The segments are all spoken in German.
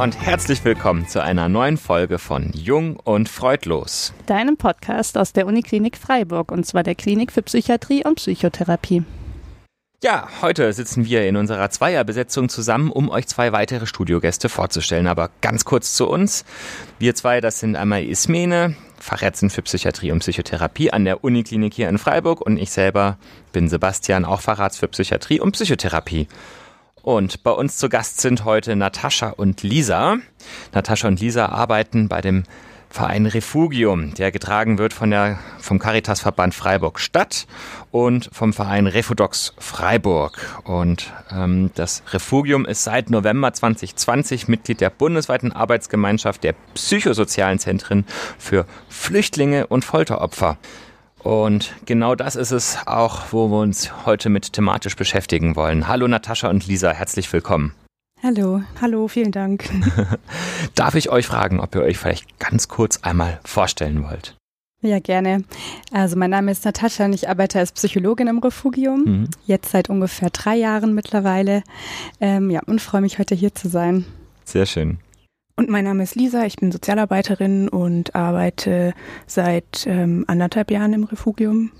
Und herzlich willkommen zu einer neuen Folge von Jung und Freudlos. Deinem Podcast aus der Uniklinik Freiburg und zwar der Klinik für Psychiatrie und Psychotherapie. Ja, heute sitzen wir in unserer Zweierbesetzung zusammen, um euch zwei weitere Studiogäste vorzustellen. Aber ganz kurz zu uns. Wir zwei, das sind einmal Ismene, Fachärztin für Psychiatrie und Psychotherapie an der Uniklinik hier in Freiburg und ich selber bin Sebastian, auch Facharzt für Psychiatrie und Psychotherapie. Und bei uns zu Gast sind heute Natascha und Lisa. Natascha und Lisa arbeiten bei dem Verein Refugium, der getragen wird von der, vom Caritasverband Freiburg Stadt und vom Verein Refudox Freiburg. Und ähm, das Refugium ist seit November 2020 Mitglied der bundesweiten Arbeitsgemeinschaft der psychosozialen Zentren für Flüchtlinge und Folteropfer. Und genau das ist es auch, wo wir uns heute mit thematisch beschäftigen wollen. Hallo Natascha und Lisa, herzlich willkommen. Hallo, hallo, vielen Dank. Darf ich euch fragen, ob ihr euch vielleicht ganz kurz einmal vorstellen wollt? Ja, gerne. Also mein Name ist Natascha und ich arbeite als Psychologin im Refugium. Mhm. Jetzt seit ungefähr drei Jahren mittlerweile. Ähm, ja, und freue mich heute hier zu sein. Sehr schön. Und mein Name ist Lisa, ich bin Sozialarbeiterin und arbeite seit ähm, anderthalb Jahren im Refugium.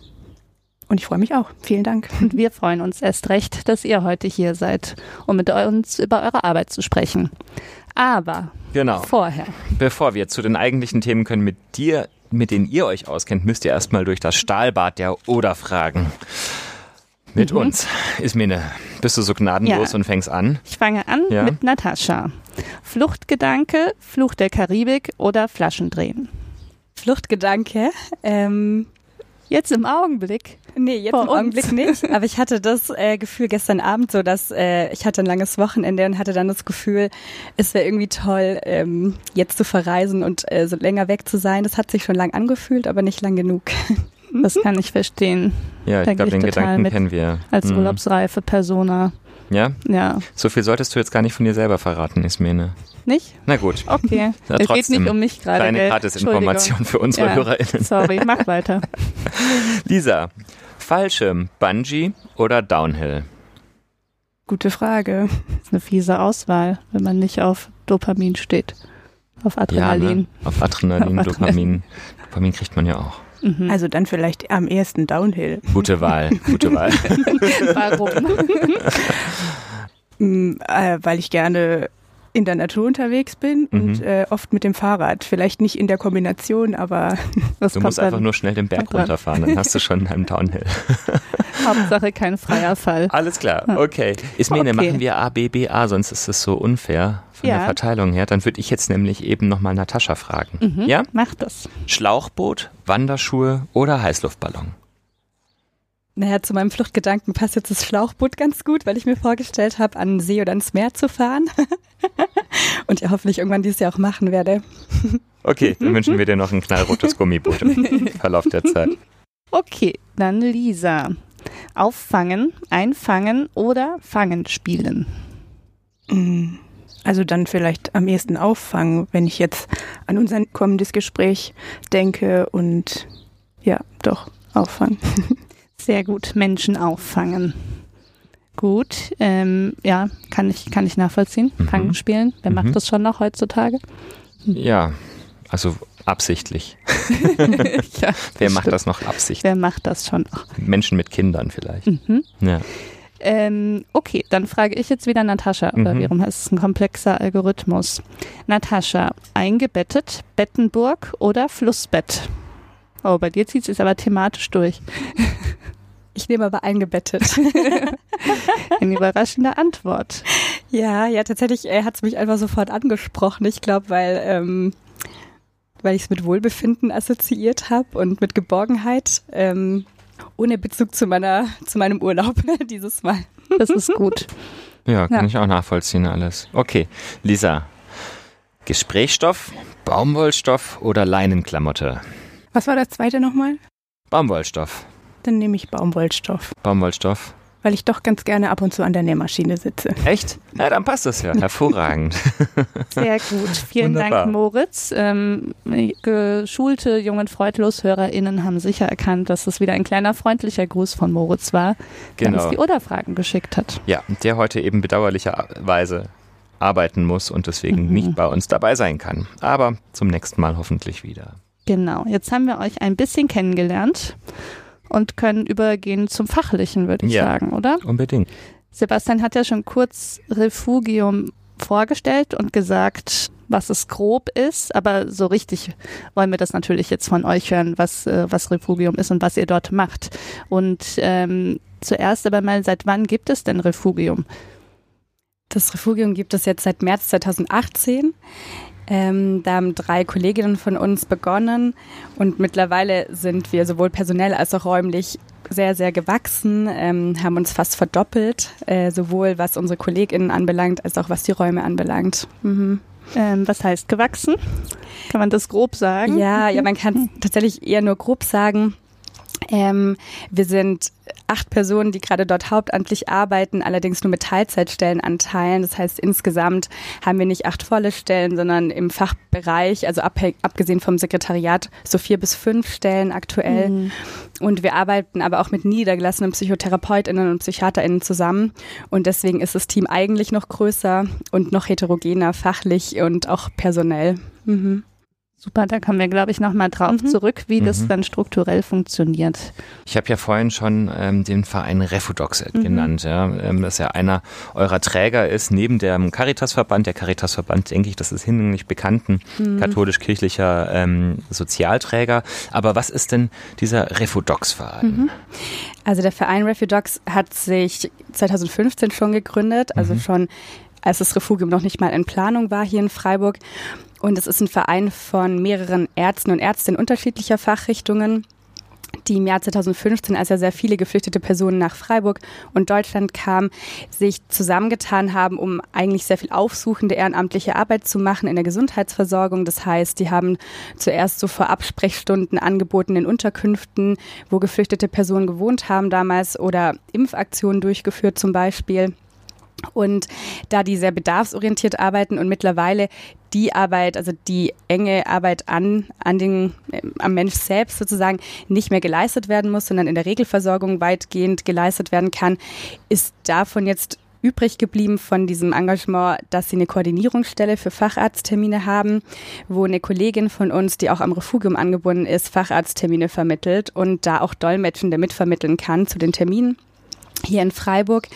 Und ich freue mich auch. Vielen Dank. Und wir freuen uns erst recht, dass ihr heute hier seid, um mit uns über eure Arbeit zu sprechen. Aber genau. vorher. Bevor wir zu den eigentlichen Themen können, mit dir, mit denen ihr euch auskennt, müsst ihr erstmal durch das Stahlbad der Oder fragen. Mit mhm. uns. Ismene, bist du so gnadenlos ja. und fängst an? Ich fange an ja. mit Natascha. Fluchtgedanke, Flucht der Karibik oder Flaschendrehen? Fluchtgedanke. Ähm, Jetzt im Augenblick? Nee, jetzt Vor im uns. Augenblick nicht. Aber ich hatte das äh, Gefühl gestern Abend so, dass äh, ich hatte ein langes Wochenende und hatte dann das Gefühl, es wäre irgendwie toll, ähm, jetzt zu verreisen und äh, so länger weg zu sein. Das hat sich schon lang angefühlt, aber nicht lang genug. Das kann ich verstehen. Ja, ich glaube, den Gedanken kennen wir. Als hm. urlaubsreife Persona. Ja? Ja. So viel solltest du jetzt gar nicht von dir selber verraten, Ismene. Nicht? Na gut. Okay. Na, es geht nicht um mich gerade. Kleine Gratisinformation für unsere ja. HörerInnen. Sorry, mach weiter. Lisa, Fallschirm, Bungee oder Downhill? Gute Frage. Das ist eine fiese Auswahl, wenn man nicht auf Dopamin steht. Auf Adrenalin. Ja, ne? Auf Adrenalin, Dopamin. Dopamin kriegt man ja auch. Mhm. Also dann vielleicht am ersten Downhill. Gute Wahl, gute Wahl. Warum? Mm, äh, weil ich gerne in der Natur unterwegs bin mhm. und äh, oft mit dem Fahrrad. Vielleicht nicht in der Kombination, aber. du musst einfach nur schnell den Berg runterfahren, dann hast du schon einen Downhill. Hauptsache kein freier Fall. Alles klar, okay. Ismene, okay. machen wir A, B, B, A, sonst ist es so unfair von ja. der Verteilung her. Dann würde ich jetzt nämlich eben nochmal Natascha fragen. Mhm, ja? Mach das. Schlauchboot, Wanderschuhe oder Heißluftballon? Naja, zu meinem Fluchtgedanken passt jetzt das Schlauchboot ganz gut, weil ich mir vorgestellt habe, an den See oder ins Meer zu fahren. Und ja, hoffentlich irgendwann dieses Jahr auch machen werde. Okay, dann wünschen wir dir noch ein knallrotes Gummiboot im Verlauf der Zeit. Okay, dann Lisa. Auffangen, einfangen oder fangen spielen? Mm, also dann vielleicht am ehesten auffangen, wenn ich jetzt an unser kommendes Gespräch denke und ja, doch, auffangen. Sehr gut, Menschen auffangen. Gut, ähm, ja, kann ich, kann ich nachvollziehen. Mhm. Fangen spielen. Wer mhm. macht das schon noch heutzutage? Ja, also absichtlich. ja, Wer macht das noch absichtlich? Wer macht das schon noch? Menschen mit Kindern vielleicht. Mhm. Ja. Ähm, okay, dann frage ich jetzt wieder Natascha, oder mhm. warum heißt es ein komplexer Algorithmus? Natascha, eingebettet, Bettenburg oder Flussbett? Oh, bei dir zieht es aber thematisch durch. Ich nehme aber eingebettet. Eine überraschende Antwort. Ja, ja, tatsächlich äh, hat es mich einfach sofort angesprochen. Ich glaube, weil, ähm, weil ich es mit Wohlbefinden assoziiert habe und mit Geborgenheit. Ähm, ohne Bezug zu meiner, zu meinem Urlaub dieses Mal. Das ist gut. Ja, kann ja. ich auch nachvollziehen alles. Okay, Lisa. Gesprächsstoff, Baumwollstoff oder Leinenklamotte? Was war das zweite nochmal? Baumwollstoff. Dann nehme ich Baumwollstoff. Baumwollstoff. Weil ich doch ganz gerne ab und zu an der Nähmaschine sitze. Echt? Ja, dann passt das ja. Hervorragend. Sehr gut. Vielen Wunderbar. Dank, Moritz. Ähm, geschulte jungen Freudlos-HörerInnen haben sicher erkannt, dass es wieder ein kleiner freundlicher Gruß von Moritz war, der genau. uns die Oder-Fragen geschickt hat. Ja, der heute eben bedauerlicherweise arbeiten muss und deswegen mhm. nicht bei uns dabei sein kann. Aber zum nächsten Mal hoffentlich wieder. Genau, jetzt haben wir euch ein bisschen kennengelernt und können übergehen zum Fachlichen, würde ich ja, sagen, oder? Unbedingt. Sebastian hat ja schon kurz Refugium vorgestellt und gesagt, was es grob ist, aber so richtig wollen wir das natürlich jetzt von euch hören, was, äh, was Refugium ist und was ihr dort macht. Und ähm, zuerst aber mal, seit wann gibt es denn Refugium? Das Refugium gibt es jetzt seit März 2018. Ähm, da haben drei Kolleginnen von uns begonnen und mittlerweile sind wir sowohl personell als auch räumlich sehr, sehr gewachsen, ähm, haben uns fast verdoppelt, äh, sowohl was unsere KollegInnen anbelangt, als auch was die Räume anbelangt. Mhm. Ähm, was heißt gewachsen? Kann man das grob sagen? Ja, ja, man kann tatsächlich eher nur grob sagen. Ähm, wir sind acht Personen, die gerade dort hauptamtlich arbeiten, allerdings nur mit Teilzeitstellenanteilen. Das heißt, insgesamt haben wir nicht acht volle Stellen, sondern im Fachbereich, also abgesehen vom Sekretariat, so vier bis fünf Stellen aktuell. Mhm. Und wir arbeiten aber auch mit niedergelassenen PsychotherapeutInnen und PsychiaterInnen zusammen. Und deswegen ist das Team eigentlich noch größer und noch heterogener, fachlich und auch personell. Mhm. Super, da kommen wir, glaube ich, nochmal drauf mhm. zurück, wie mhm. das dann strukturell funktioniert. Ich habe ja vorhin schon ähm, den Verein Refudox mhm. genannt, ja, ähm, das ja einer eurer Träger ist, neben dem Caritasverband. Der Caritasverband, denke ich, das ist hinlänglich bekannten mhm. katholisch-kirchlicher ähm, Sozialträger. Aber was ist denn dieser Refudox-Verein? Mhm. Also der Verein Refudox hat sich 2015 schon gegründet, also mhm. schon als das Refugium noch nicht mal in Planung war hier in Freiburg. Und es ist ein Verein von mehreren Ärzten und Ärztinnen unterschiedlicher Fachrichtungen die im Jahr 2015, als ja sehr viele geflüchtete Personen nach Freiburg und Deutschland kamen, sich zusammengetan haben, um eigentlich sehr viel aufsuchende ehrenamtliche Arbeit zu machen in der Gesundheitsversorgung. Das heißt, die haben zuerst so Vorabsprechstunden angeboten in Unterkünften, wo geflüchtete Personen gewohnt haben damals oder Impfaktionen durchgeführt zum Beispiel. Und da die sehr bedarfsorientiert arbeiten und mittlerweile die Arbeit, also die enge Arbeit an, an den, äh, am Mensch selbst sozusagen nicht mehr geleistet werden muss, sondern in der Regelversorgung weitgehend geleistet werden kann, ist davon jetzt übrig geblieben von diesem Engagement, dass sie eine Koordinierungsstelle für Facharzttermine haben, wo eine Kollegin von uns, die auch am Refugium angebunden ist, Facharzttermine vermittelt und da auch Dolmetschende mitvermitteln kann zu den Terminen hier in Freiburg.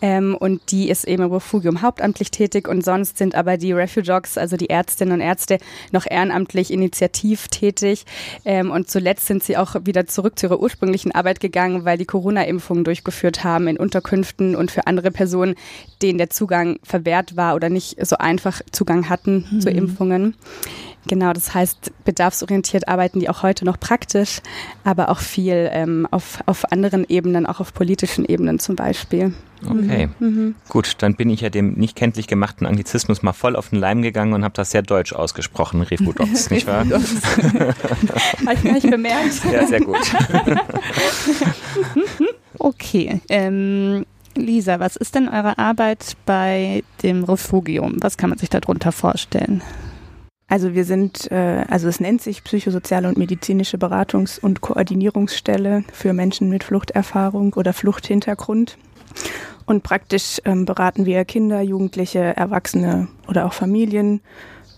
Ähm, und die ist eben im Refugium hauptamtlich tätig und sonst sind aber die Refugogs, also die Ärztinnen und Ärzte, noch ehrenamtlich initiativ tätig. Ähm, und zuletzt sind sie auch wieder zurück zu ihrer ursprünglichen Arbeit gegangen, weil die Corona-Impfungen durchgeführt haben in Unterkünften und für andere Personen, denen der Zugang verwehrt war oder nicht so einfach Zugang hatten mhm. zu Impfungen. Genau, das heißt, bedarfsorientiert arbeiten die auch heute noch praktisch, aber auch viel ähm, auf, auf anderen Ebenen, auch auf politischen Ebenen zum Beispiel. Okay, mhm. mhm. gut, dann bin ich ja dem nicht kenntlich gemachten Anglizismus mal voll auf den Leim gegangen und habe das sehr deutsch ausgesprochen, Refudox, nicht wahr? Habe ich nicht bemerkt. Ja, sehr gut. okay, ähm, Lisa, was ist denn eure Arbeit bei dem Refugium? Was kann man sich darunter vorstellen? Also wir sind, äh, also es nennt sich psychosoziale und medizinische Beratungs- und Koordinierungsstelle für Menschen mit Fluchterfahrung oder Fluchthintergrund. Und praktisch ähm, beraten wir Kinder, Jugendliche, Erwachsene oder auch Familien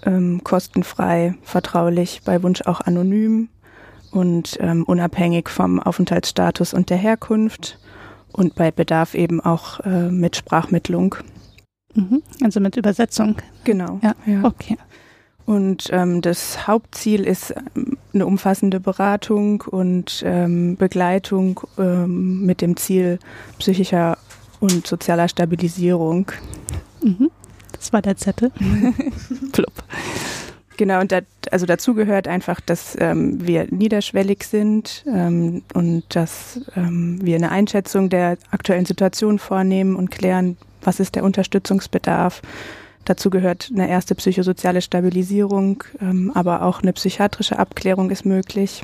ähm, kostenfrei, vertraulich, bei Wunsch auch anonym und ähm, unabhängig vom Aufenthaltsstatus und der Herkunft und bei Bedarf eben auch äh, mit Sprachmittlung. Mhm. Also mit Übersetzung. Genau. Ja, ja. okay. Und ähm, das Hauptziel ist ähm, eine umfassende Beratung und ähm, Begleitung ähm, mit dem Ziel psychischer und sozialer Stabilisierung. Mhm. Das war der Zettel. Plupp. Genau, und da, also dazu gehört einfach, dass ähm, wir niederschwellig sind ähm, und dass wir eine Einschätzung der aktuellen Situation vornehmen und klären, was ist der Unterstützungsbedarf Dazu gehört eine erste psychosoziale Stabilisierung, ähm, aber auch eine psychiatrische Abklärung ist möglich.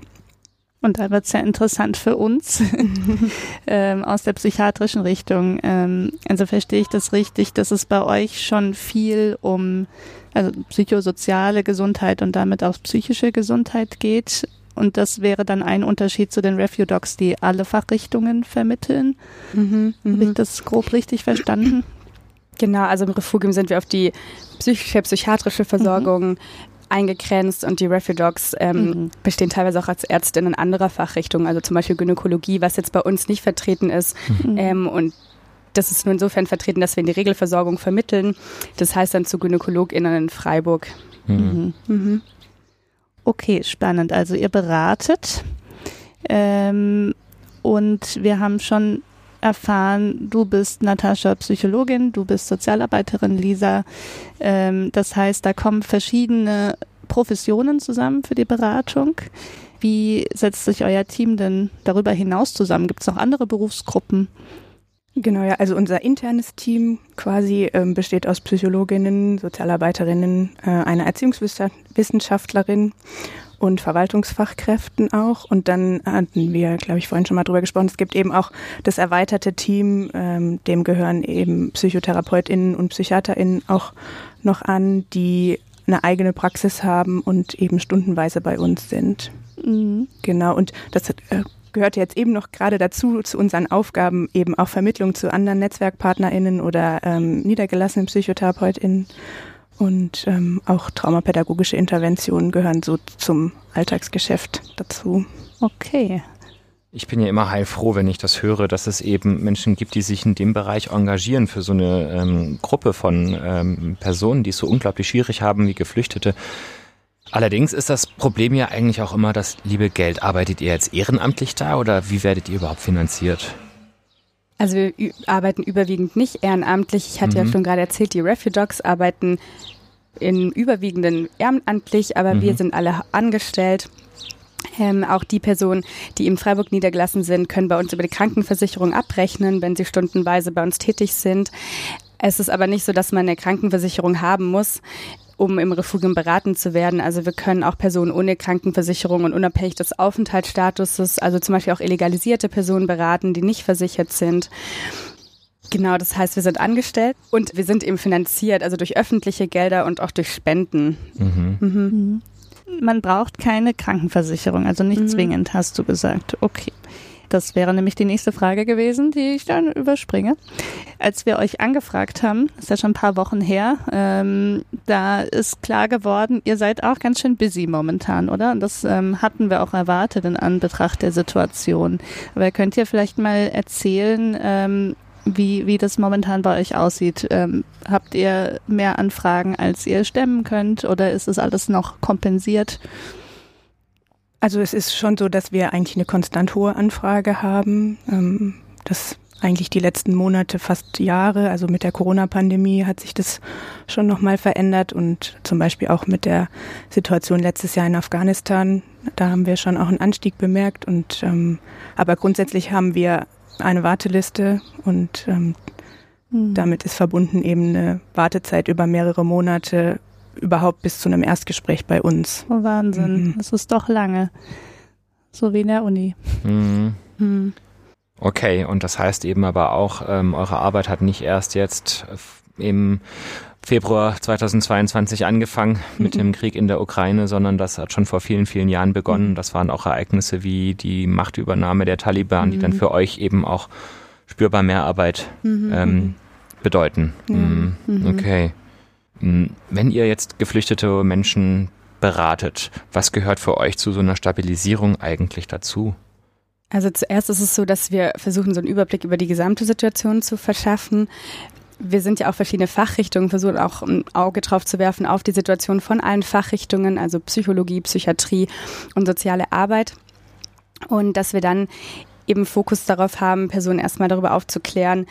Und da wird es ja interessant für uns ähm, aus der psychiatrischen Richtung. Ähm, also verstehe ich das richtig, dass es bei euch schon viel um also psychosoziale Gesundheit und damit auch psychische Gesundheit geht. Und das wäre dann ein Unterschied zu den Refudocs, die alle Fachrichtungen vermitteln. Mhm, Habe ich mhm. das grob richtig verstanden? Genau, also im Refugium sind wir auf die psychische, psychiatrische Versorgung mhm. eingegrenzt und die Refudocs ähm, mhm. bestehen teilweise auch als Ärztinnen anderer Fachrichtungen, also zum Beispiel Gynäkologie, was jetzt bei uns nicht vertreten ist. Mhm. Ähm, und das ist nur insofern vertreten, dass wir in die Regelversorgung vermitteln. Das heißt dann zu GynäkologInnen in Freiburg. Mhm. Mhm. mhm. Okay, spannend. Also ihr beratet ähm, und wir haben schon erfahren, du bist Natascha Psychologin, du bist Sozialarbeiterin, Lisa. Ähm, das heißt, da kommen verschiedene Professionen zusammen für die Beratung. Wie setzt sich euer Team denn darüber hinaus zusammen? Gibt es noch andere Berufsgruppen? Genau, ja, also unser internes Team quasi ähm, besteht aus Psychologinnen, Sozialarbeiterinnen, äh, einer Erziehungswissenschaftlerin und Verwaltungsfachkräften auch. Und dann hatten wir, glaube ich, vorhin schon mal drüber gesprochen, es gibt eben auch das erweiterte Team, ähm, dem gehören eben PsychotherapeutInnen und PsychiaterInnen auch noch an, die eine eigene Praxis haben und eben stundenweise bei uns sind. Mhm. Genau, und das äh, gehört jetzt eben noch gerade dazu, zu unseren Aufgaben, eben auch Vermittlung zu anderen NetzwerkpartnerInnen oder ähm, niedergelassenen PsychotherapeutInnen. Und ähm, auch traumapädagogische Interventionen gehören so zum Alltagsgeschäft dazu. Okay. Ich bin ja immer heilfroh, wenn ich das höre, dass es eben Menschen gibt, die sich in dem Bereich engagieren für so eine ähm, Gruppe von ähm, Personen, die es so unglaublich schwierig haben wie Geflüchtete. Allerdings ist das Problem ja eigentlich auch immer das liebe Geld. Arbeitet ihr jetzt ehrenamtlich da oder wie werdet ihr überhaupt finanziert? Also wir arbeiten überwiegend nicht ehrenamtlich. Ich hatte mhm. ja schon gerade erzählt, die Refudocs arbeiten in überwiegenden ehrenamtlich, aber mhm. wir sind alle angestellt. Ähm, auch die Personen, die in Freiburg niedergelassen sind, können bei uns über die Krankenversicherung abrechnen, wenn sie stundenweise bei uns tätig sind. Es ist aber nicht so, dass man eine Krankenversicherung haben muss um im Refugium beraten zu werden. Also wir können auch Personen ohne Krankenversicherung und unabhängig des Aufenthaltsstatuses, also zum Beispiel auch illegalisierte Personen beraten, die nicht versichert sind. Genau, das heißt, wir sind angestellt und wir sind eben finanziert, also durch öffentliche Gelder und auch durch Spenden. Mhm. Mhm. mhm. Man braucht keine Krankenversicherung, also nicht mhm. zwingend, hast du gesagt. Okay. Das wäre nämlich die nächste Frage gewesen, die ich dann überspringe. Als wir euch angefragt haben, ist ja schon ein paar Wochen her, ähm, da ist klar geworden, ihr seid auch ganz schön busy momentan, oder? Und das ähm, hatten wir auch erwartet in Anbetracht der Situation. Aber könnt ihr vielleicht mal erzählen, ähm, wie, wie das momentan bei euch aussieht. Ähm, habt ihr mehr Anfragen, als ihr stemmen könnt oder ist es alles noch kompensiert? Also es ist schon so, dass wir eigentlich eine konstant hohe Anfrage haben. Ähm, das eigentlich die letzten Monate, fast Jahre, also mit der Corona-Pandemie hat sich das schon nochmal verändert und zum Beispiel auch mit der Situation letztes Jahr in Afghanistan, da haben wir schon auch einen Anstieg bemerkt und ähm, aber grundsätzlich haben wir eine Warteliste und ähm, hm. damit ist verbunden eben eine Wartezeit über mehrere Monate überhaupt bis zu einem Erstgespräch bei uns. Oh, Wahnsinn, mhm. das ist doch lange. So wie in der Uni. Mhm. Mhm. Okay, und das heißt eben aber auch, ähm, eure Arbeit hat nicht erst jetzt im Februar 2022 angefangen mit mhm. dem Krieg in der Ukraine, sondern das hat schon vor vielen, vielen Jahren begonnen. Mhm. Das waren auch Ereignisse wie die Machtübernahme der Taliban, die dann mhm. für euch eben auch spürbar mehr Arbeit ähm, bedeuten. Okay. Hm, wenn ihr jetzt geflüchtete Menschen beratet, was gehört für euch zu so einer Stabilisierung eigentlich dazu? Also zuerst ist es so, dass wir versuchen, so einen Überblick über die gesamte Situation zu verschaffen. Wir sind ja auch verschiedene Fachrichtungen, versuchen auch ein Auge drauf zu werfen auf die Situation von allen Fachrichtungen, also Psychologie, Psychiatrie und soziale Arbeit. Und dass wir dann eben Fokus darauf haben, Personen erstmal darüber aufzuklären,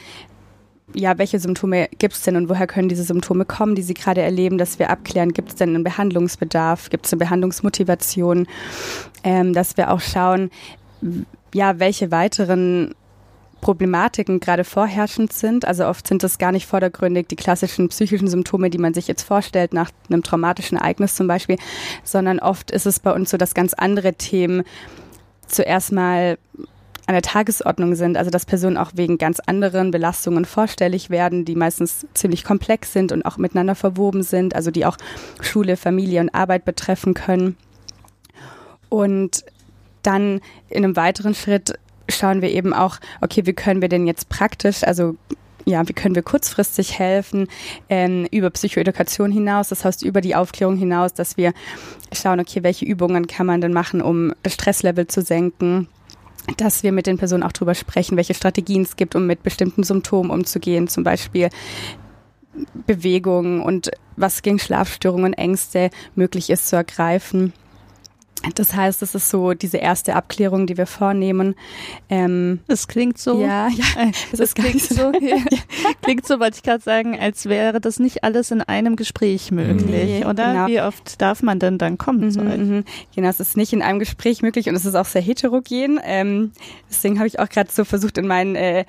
ja, welche Symptome gibt es denn und woher können diese Symptome kommen, die Sie gerade erleben, dass wir abklären, gibt es denn einen Behandlungsbedarf, gibt es eine Behandlungsmotivation, ähm, dass wir auch schauen, ja, welche weiteren Problematiken gerade vorherrschend sind. Also oft sind das gar nicht vordergründig die klassischen psychischen Symptome, die man sich jetzt vorstellt, nach einem traumatischen Ereignis zum Beispiel, sondern oft ist es bei uns so, dass ganz andere Themen zuerst mal an der Tagesordnung sind, also dass Personen auch wegen ganz anderen Belastungen vorstellig werden, die meistens ziemlich komplex sind und auch miteinander verwoben sind, also die auch Schule, Familie und Arbeit betreffen können. Und dann in einem weiteren Schritt schauen wir eben auch, okay, wie können wir denn jetzt praktisch, also ja, wie können wir kurzfristig helfen, ähm, über Psychoedukation hinaus, das heißt über die Aufklärung hinaus, dass wir schauen, okay, welche Übungen kann man denn machen, um das Stresslevel zu senken dass wir mit den Personen auch darüber sprechen, welche Strategien es gibt, um mit bestimmten Symptomen umzugehen, zum Beispiel Bewegung und was gegen Schlafstörungen, Ängste möglich ist zu ergreifen. Das heißt, es ist so diese erste Abklärung, die wir vornehmen. Ähm, es klingt so. Ja, ja. Es das klingt so. Ja. klingt so, wollte ich gerade sagen, als wäre das nicht alles in einem Gespräch möglich, nee, oder? Genau. Wie oft darf man denn dann kommen? Mhm, mhm. Genau, es ist nicht in einem Gespräch möglich und es ist auch sehr heterogen. Ähm, deswegen habe ich auch gerade so versucht, in meinen äh,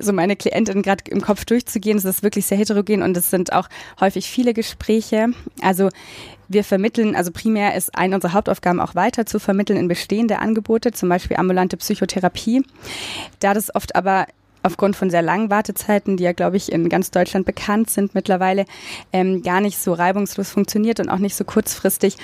so meine Klientin gerade im Kopf durchzugehen. Es ist wirklich sehr heterogen und es sind auch häufig viele Gespräche. Also wir vermitteln, also primär ist eine unserer Hauptaufgaben auch weiter zu vermitteln in bestehende Angebote, zum Beispiel ambulante Psychotherapie. Da das oft aber aufgrund von sehr langen Wartezeiten, die ja, glaube ich, in ganz Deutschland bekannt sind mittlerweile, ähm, gar nicht so reibungslos funktioniert und auch nicht so kurzfristig,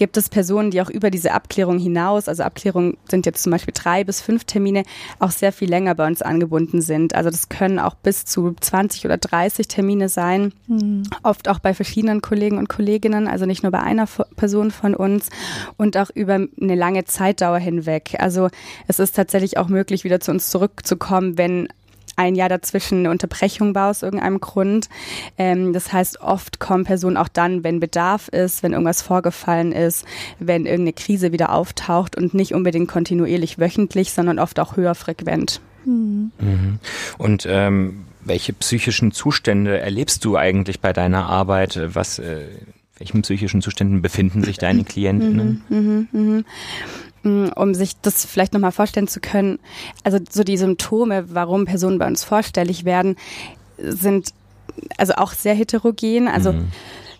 gibt es Personen, die auch über diese Abklärung hinaus, also Abklärungen sind jetzt zum Beispiel drei bis fünf Termine, auch sehr viel länger bei uns angebunden sind. Also das können auch bis zu 20 oder 30 Termine sein, mhm. oft auch bei verschiedenen Kollegen und Kolleginnen, also nicht nur bei einer Person von uns und auch über eine lange Zeitdauer hinweg. Also es ist tatsächlich auch möglich, wieder zu uns zurückzukommen, wenn ein Jahr dazwischen eine Unterbrechung war aus irgendeinem Grund. Ähm, das heißt, oft kommen Personen auch dann, wenn Bedarf ist, wenn irgendwas vorgefallen ist, wenn irgendeine Krise wieder auftaucht und nicht unbedingt kontinuierlich wöchentlich, sondern oft auch höher frequent. Mhm. Und ähm, welche psychischen Zustände erlebst du eigentlich bei deiner Arbeit? Was, äh, welchen psychischen Zuständen befinden sich deine Klienten? Mhm, mh, mh. Mm, um sich das vielleicht nochmal vorstellen zu können, also so die Symptome, warum Personen bei uns vorstellig werden, sind also auch sehr heterogen. Also mhm.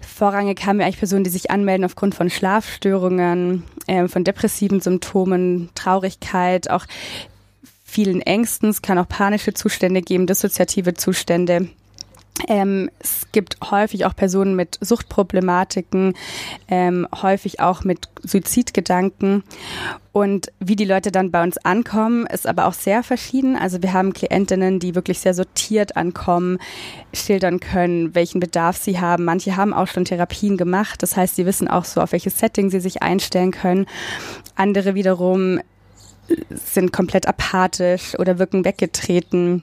vorrangig haben wir eigentlich Personen, die sich anmelden aufgrund von Schlafstörungen, äh, von depressiven Symptomen, Traurigkeit, auch vielen Ängsten. Es kann auch panische Zustände geben, dissoziative Zustände. Ähm, es gibt häufig auch Personen mit Suchtproblematiken, ähm, häufig auch mit Suizidgedanken. Und wie die Leute dann bei uns ankommen, ist aber auch sehr verschieden. Also wir haben Klientinnen, die wirklich sehr sortiert ankommen, schildern können, welchen Bedarf sie haben. Manche haben auch schon Therapien gemacht. Das heißt, sie wissen auch so, auf welches Setting sie sich einstellen können. Andere wiederum sind komplett apathisch oder wirken weggetreten.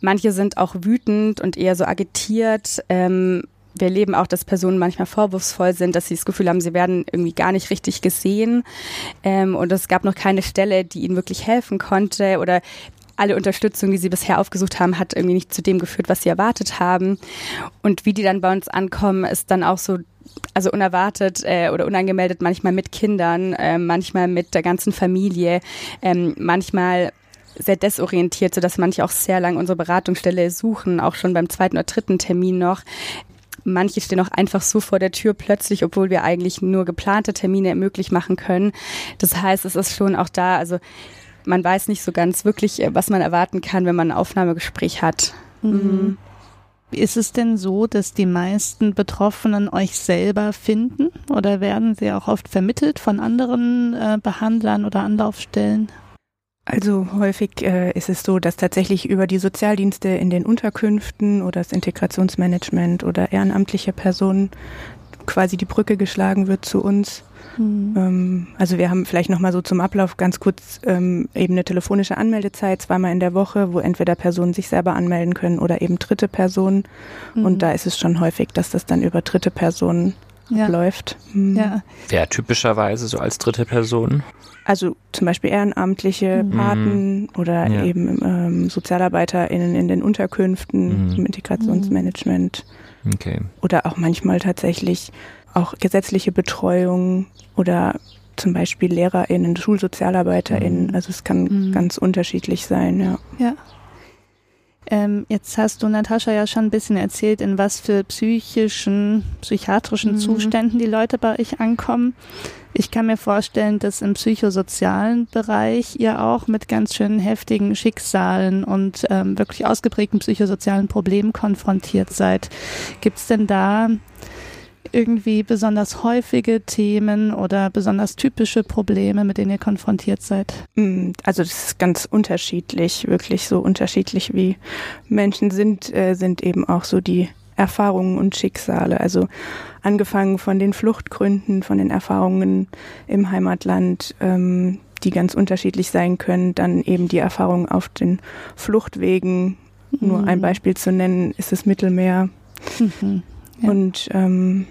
Manche sind auch wütend und eher so agitiert. Ähm, wir erleben auch, dass Personen manchmal vorwurfsvoll sind, dass sie das Gefühl haben, sie werden irgendwie gar nicht richtig gesehen. Ähm, und es gab noch keine Stelle, die ihnen wirklich helfen konnte oder alle Unterstützung, die sie bisher aufgesucht haben, hat irgendwie nicht zu dem geführt, was sie erwartet haben. Und wie die dann bei uns ankommen, ist dann auch so, also unerwartet äh, oder unangemeldet, manchmal mit Kindern, äh, manchmal mit der ganzen Familie, ähm, manchmal sehr desorientiert, sodass manche auch sehr lang unsere Beratungsstelle suchen, auch schon beim zweiten oder dritten Termin noch. Manche stehen auch einfach so vor der Tür plötzlich, obwohl wir eigentlich nur geplante Termine möglich machen können. Das heißt, es ist schon auch da, also man weiß nicht so ganz wirklich, äh, was man erwarten kann, wenn man ein Aufnahmegespräch hat. Mhm. mhm. Ist es denn so, dass die meisten Betroffenen euch selber finden oder werden sie auch oft vermittelt von anderen äh, Behandlern oder Anlaufstellen? Also häufig äh, ist es so, dass tatsächlich über die Sozialdienste in den Unterkünften oder das Integrationsmanagement oder ehrenamtliche Personen quasi die Brücke geschlagen wird zu uns. Mhm. Ähm, also wir haben vielleicht nochmal so zum Ablauf ganz kurz ähm, eben eine telefonische Anmeldezeit zweimal in der Woche, wo entweder Personen sich selber anmelden können oder eben dritte Personen. Mhm. Und da ist es schon häufig, dass das dann über dritte Personen ja. läuft. Mhm. Ja. Wer typischerweise so als dritte Person? Also zum Beispiel ehrenamtliche mhm. Paten mhm. oder ja. eben ähm, SozialarbeiterInnen in den Unterkünften, mhm. im Integrationsmanagement. Okay. Oder auch manchmal tatsächlich auch gesetzliche Betreuung oder zum Beispiel LehrerInnen, SchulsozialarbeiterInnen. Mhm. Also es kann mhm. ganz unterschiedlich sein, ja. Ja. Ähm, jetzt hast du, Natascha, ja schon ein bisschen erzählt, in was für psychischen, psychiatrischen mhm. Zuständen die Leute bei euch ankommen. Ich kann mir vorstellen, dass im psychosozialen Bereich ihr auch mit ganz schön heftigen Schicksalen und ähm, wirklich ausgeprägten psychosozialen Problemen konfrontiert seid. Gibt es denn da irgendwie besonders häufige Themen oder besonders typische Probleme, mit denen ihr konfrontiert seid? Mm, also das ist ganz unterschiedlich, wirklich so unterschiedlich wie Menschen sind, äh, sind eben auch so die Erfahrungen und Schicksale. Also angefangen von den Fluchtgründen, von den Erfahrungen im Heimatland, ähm, die ganz unterschiedlich sein können, dann eben die Erfahrungen auf den Fluchtwegen. Mhm. Nur ein mhm. Beispiel zu nennen, ist das Mittelmeer. Mhm. Ja. Und ähm,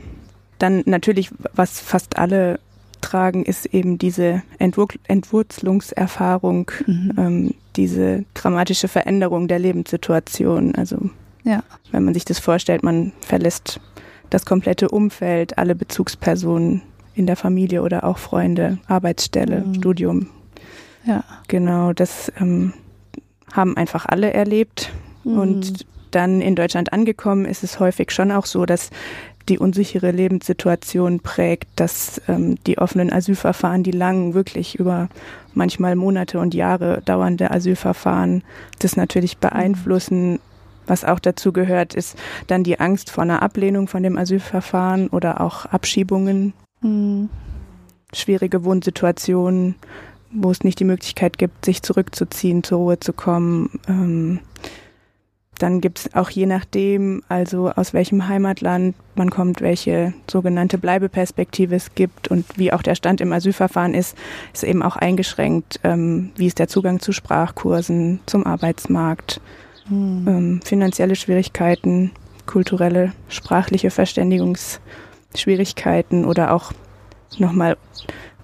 dann natürlich, was fast alle tragen, ist eben diese Entwur Entwurzelungserfahrung, mhm. ähm, diese dramatische Veränderung der Lebenssituation. Also ja. wenn man sich das vorstellt, man verlässt das komplette Umfeld, alle Bezugspersonen in der Familie oder auch Freunde, Arbeitsstelle, mhm. Studium. Ja. Genau, das ähm, haben einfach alle erlebt. Mhm. Und dann in Deutschland angekommen ist es häufig schon auch so, dass die unsichere Lebenssituation prägt, dass ähm, die offenen Asylverfahren, die langen, wirklich über manchmal Monate und Jahre dauernde Asylverfahren, das natürlich beeinflussen. Was auch dazu gehört, ist dann die Angst vor einer Ablehnung von dem Asylverfahren oder auch Abschiebungen. Mhm. Schwierige Wohnsituationen, wo es nicht die Möglichkeit gibt, sich zurückzuziehen, zur Ruhe zu kommen. Ähm, dann gibt es auch je nachdem, also aus welchem Heimatland man kommt, welche sogenannte Bleibeperspektive es gibt und wie auch der Stand im Asylverfahren ist, ist eben auch eingeschränkt. Ähm, wie ist der Zugang zu Sprachkursen, zum Arbeitsmarkt, hm. ähm, finanzielle Schwierigkeiten, kulturelle, sprachliche Verständigungsschwierigkeiten oder auch nochmal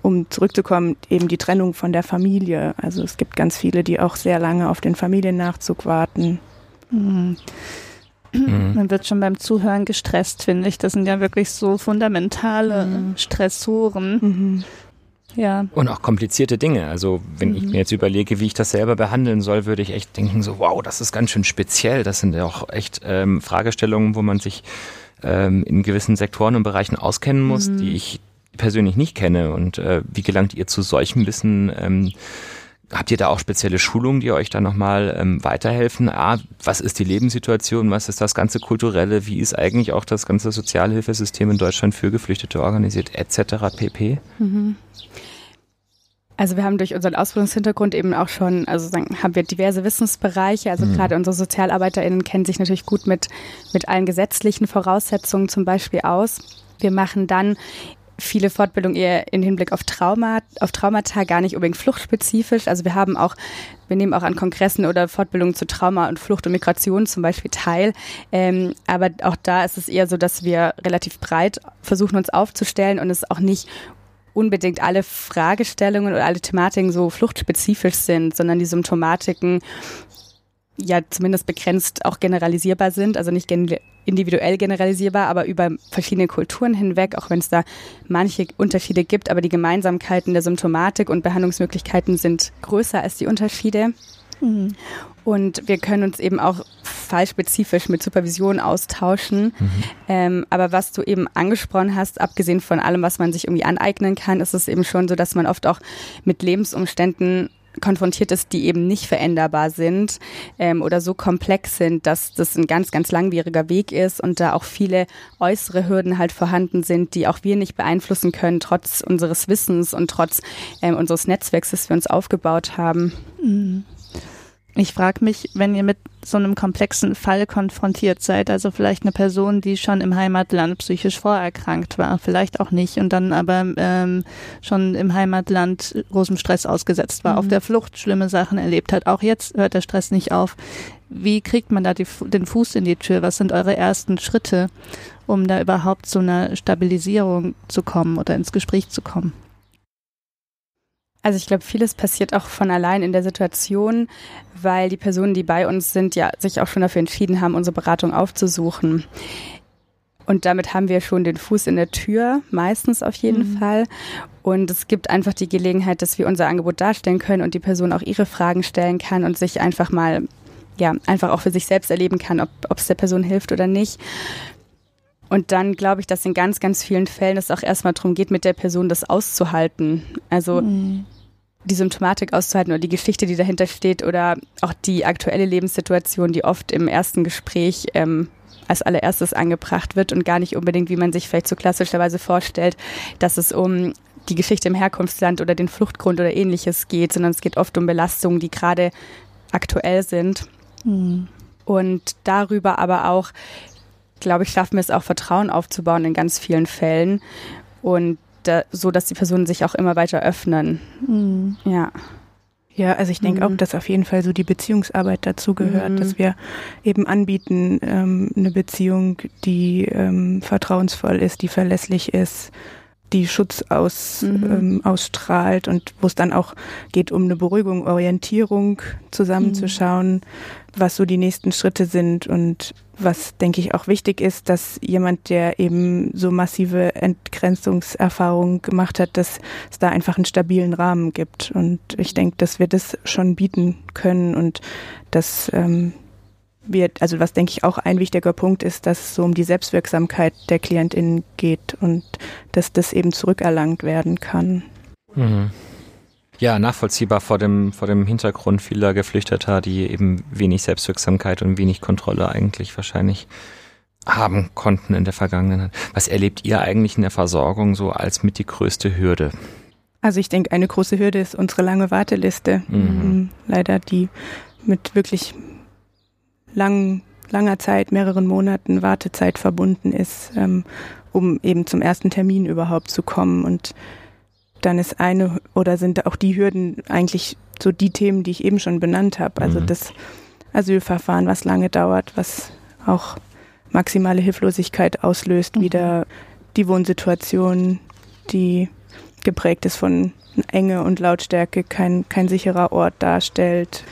um zurückzukommen, eben die Trennung von der Familie. Also es gibt ganz viele, die auch sehr lange auf den Familiennachzug warten. Mhm. Man wird schon beim Zuhören gestresst, finde ich. Das sind ja wirklich so fundamentale mhm. Stressoren. Mhm. Ja. Und auch komplizierte Dinge. Also wenn ich mhm. mir jetzt überlege, wie ich das selber behandeln soll, würde ich echt denken, so wow, das ist ganz schön speziell. Das sind ja auch echt ähm, Fragestellungen, wo man sich ähm, in gewissen Sektoren und Bereichen auskennen muss, die mhm. ich persönlich nicht kenne. Und äh, wie gelangt ihr zu solchem Wissen? Ähm, Habt ihr da auch spezielle Schulungen, die euch da nochmal ähm, weiterhelfen? Ah, was ist die Lebenssituation? Was ist das ganze Kulturelle? Wie ist eigentlich auch das ganze Sozialhilfesystem in Deutschland für Geflüchtete organisiert, etc. pp? Mhm. Also wir haben durch unseren Ausbildungshintergrund eben auch schon, also sagen, haben wir diverse Wissensbereiche. Also mhm. gerade unsere SozialarbeiterInnen kennen sich natürlich gut mit, mit allen gesetzlichen Voraussetzungen zum Beispiel aus. Wir machen dann viele Fortbildungen eher in Hinblick auf Trauma, auf Traumata, gar nicht unbedingt fluchtspezifisch. Also wir haben auch, wir nehmen auch an Kongressen oder Fortbildungen zu Trauma und Flucht und Migration zum Beispiel teil. Ähm, aber auch da ist es eher so, dass wir relativ breit versuchen, uns aufzustellen und es auch nicht unbedingt alle Fragestellungen oder alle Thematiken so fluchtspezifisch sind, sondern die Symptomatiken ja zumindest begrenzt auch generalisierbar sind, also nicht gen individuell generalisierbar, aber über verschiedene Kulturen hinweg, auch wenn es da manche Unterschiede gibt, aber die Gemeinsamkeiten der Symptomatik und Behandlungsmöglichkeiten sind größer als die Unterschiede. Mhm. Und wir können uns eben auch fallspezifisch mit Supervision austauschen. Mhm. Ähm, aber was du eben angesprochen hast, abgesehen von allem, was man sich irgendwie aneignen kann, ist es eben schon so, dass man oft auch mit Lebensumständen konfrontiert ist, die eben nicht veränderbar sind ähm, oder so komplex sind, dass das ein ganz, ganz langwieriger Weg ist und da auch viele äußere Hürden halt vorhanden sind, die auch wir nicht beeinflussen können, trotz unseres Wissens und trotz ähm, unseres Netzwerks, das wir uns aufgebaut haben. Mhm. Ich frage mich, wenn ihr mit so einem komplexen Fall konfrontiert seid, also vielleicht eine Person, die schon im Heimatland psychisch vorerkrankt war, vielleicht auch nicht und dann aber ähm, schon im Heimatland großem Stress ausgesetzt war, mhm. auf der Flucht schlimme Sachen erlebt hat. Auch jetzt hört der Stress nicht auf. Wie kriegt man da die, den Fuß in die Tür? Was sind eure ersten Schritte, um da überhaupt zu einer Stabilisierung zu kommen oder ins Gespräch zu kommen? Also ich glaube, vieles passiert auch von allein in der Situation, weil die Personen, die bei uns sind, ja sich auch schon dafür entschieden haben, unsere Beratung aufzusuchen. Und damit haben wir schon den Fuß in der Tür, meistens auf jeden mhm. Fall. Und es gibt einfach die Gelegenheit, dass wir unser Angebot darstellen können und die Person auch ihre Fragen stellen kann und sich einfach mal, ja, einfach auch für sich selbst erleben kann, ob es der Person hilft oder nicht. Und dann glaube ich, dass in ganz, ganz vielen Fällen es auch erstmal darum geht, mit der Person das auszuhalten. Also mhm die Symptomatik auszuhalten oder die Geschichte, die dahinter steht oder auch die aktuelle Lebenssituation, die oft im ersten Gespräch ähm, als allererstes angebracht wird und gar nicht unbedingt, wie man sich vielleicht so klassischerweise vorstellt, dass es um die Geschichte im Herkunftsland oder den Fluchtgrund oder ähnliches geht, sondern es geht oft um Belastungen, die gerade aktuell sind. Mhm. Und darüber aber auch, glaube ich, schaffen wir es auch Vertrauen aufzubauen in ganz vielen Fällen und da, so, dass die Personen sich auch immer weiter öffnen. Mhm. Ja. Ja, also ich denke mhm. auch, dass auf jeden Fall so die Beziehungsarbeit dazu gehört, mhm. dass wir eben anbieten, ähm, eine Beziehung, die ähm, vertrauensvoll ist, die verlässlich ist, die Schutz aus, mhm. ähm, ausstrahlt und wo es dann auch geht um eine Beruhigung, Orientierung, zusammenzuschauen, mhm. Was so die nächsten Schritte sind und was, denke ich, auch wichtig ist, dass jemand, der eben so massive Entgrenzungserfahrungen gemacht hat, dass es da einfach einen stabilen Rahmen gibt. Und ich denke, dass wir das schon bieten können und dass ähm, wird, also was denke ich auch ein wichtiger Punkt ist, dass es so um die Selbstwirksamkeit der KlientInnen geht und dass das eben zurückerlangt werden kann. Mhm. Ja, nachvollziehbar vor dem, vor dem Hintergrund vieler Geflüchteter, die eben wenig Selbstwirksamkeit und wenig Kontrolle eigentlich wahrscheinlich haben konnten in der Vergangenheit. Was erlebt ihr eigentlich in der Versorgung so als mit die größte Hürde? Also ich denke, eine große Hürde ist unsere lange Warteliste. Mhm. mhm. Leider die mit wirklich lang, langer Zeit, mehreren Monaten Wartezeit verbunden ist, ähm, um eben zum ersten Termin überhaupt zu kommen. Und dann ist eine oder sind auch die Hürden eigentlich so die Themen, die ich eben schon benannt habe. Also mhm. das Asylverfahren, was lange dauert, was auch maximale Hilflosigkeit auslöst, mhm. wieder die Wohnsituation, die geprägt ist von Enge und Lautstärke, kein, kein sicherer Ort darstellt,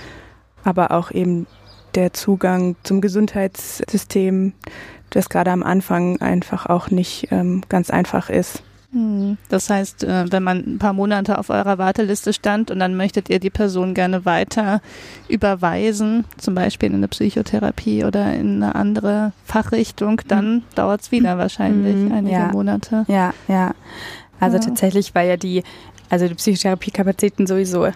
aber auch eben der Zugang zum Gesundheitssystem, das gerade am Anfang einfach auch nicht ähm, ganz einfach ist. Hm. Das heißt, äh, wenn man ein paar Monate auf eurer Warteliste stand und dann möchtet ihr die Person gerne weiter überweisen, zum Beispiel in eine Psychotherapie oder in eine andere Fachrichtung, dann mhm. dauert es wieder wahrscheinlich mhm. einige ja. Monate. Ja, ja. Also ja. tatsächlich, weil ja die, also die Psychotherapiekapazitäten sowieso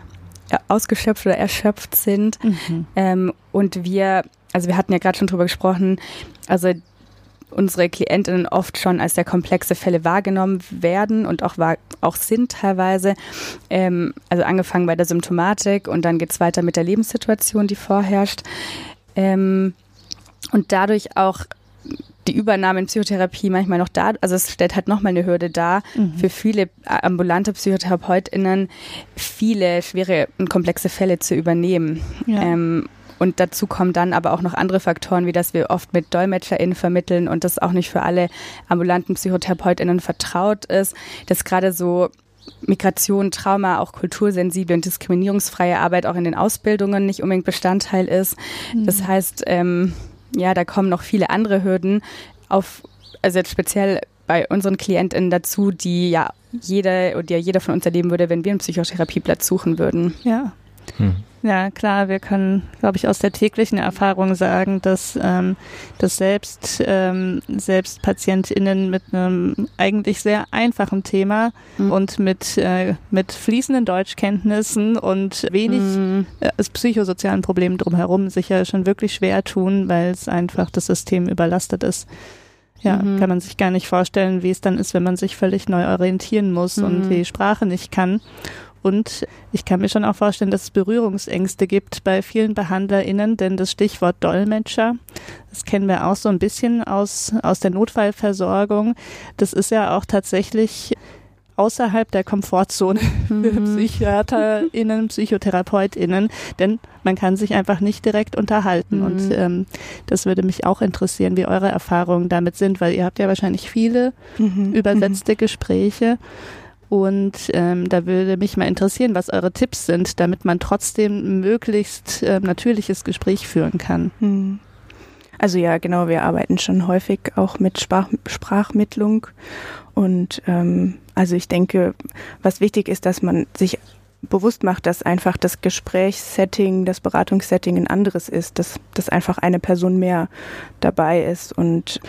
ausgeschöpft oder erschöpft sind. Mhm. Ähm, und wir, also wir hatten ja gerade schon drüber gesprochen, also unsere Klientinnen oft schon als sehr komplexe Fälle wahrgenommen werden und auch, war, auch sind teilweise. Ähm, also angefangen bei der Symptomatik und dann geht es weiter mit der Lebenssituation, die vorherrscht. Ähm, und dadurch auch die Übernahme in Psychotherapie manchmal noch da, also es stellt halt nochmal eine Hürde dar mhm. für viele ambulante PsychotherapeutInnen, viele schwere und komplexe Fälle zu übernehmen. Ja. Ähm, und dazu kommen dann aber auch noch andere Faktoren, wie dass wir oft mit DolmetscherInnen vermitteln und das auch nicht für alle ambulanten PsychotherapeutInnen vertraut ist, dass gerade so Migration, Trauma, auch kultursensible und diskriminierungsfreie Arbeit auch in den Ausbildungen nicht unbedingt Bestandteil ist. Mhm. Das heißt, ähm, ja, da kommen noch viele andere Hürden auf, also jetzt speziell bei unseren KlientInnen dazu, die ja jeder oder jeder von uns erleben würde, wenn wir einen Psychotherapieplatz suchen würden. Ja. Hm. Ja, klar, wir können, glaube ich, aus der täglichen Erfahrung sagen, dass, ähm, dass selbst, ähm, selbst PatientInnen mit einem eigentlich sehr einfachen Thema mhm. und mit, äh, mit fließenden Deutschkenntnissen und wenig mhm. äh, psychosozialen Problemen drumherum sich ja schon wirklich schwer tun, weil es einfach das System überlastet ist. Ja, mhm. kann man sich gar nicht vorstellen, wie es dann ist, wenn man sich völlig neu orientieren muss und mhm. die Sprache nicht kann. Und ich kann mir schon auch vorstellen, dass es Berührungsängste gibt bei vielen BehandlerInnen, denn das Stichwort Dolmetscher, das kennen wir auch so ein bisschen aus, aus der Notfallversorgung. Das ist ja auch tatsächlich außerhalb der Komfortzone für mhm. PsychiaterInnen, PsychotherapeutInnen, denn man kann sich einfach nicht direkt unterhalten. Mhm. Und ähm, das würde mich auch interessieren, wie eure Erfahrungen damit sind, weil ihr habt ja wahrscheinlich viele mhm. übersetzte Gespräche. Und ähm, da würde mich mal interessieren, was eure Tipps sind, damit man trotzdem möglichst äh, natürliches Gespräch führen kann. Hm. Also ja, genau, wir arbeiten schon häufig auch mit Sprach Sprachmittlung. Und ähm, also ich denke, was wichtig ist, dass man sich bewusst macht, dass einfach das Gesprächssetting, das Beratungssetting ein anderes ist, dass, dass einfach eine Person mehr dabei ist und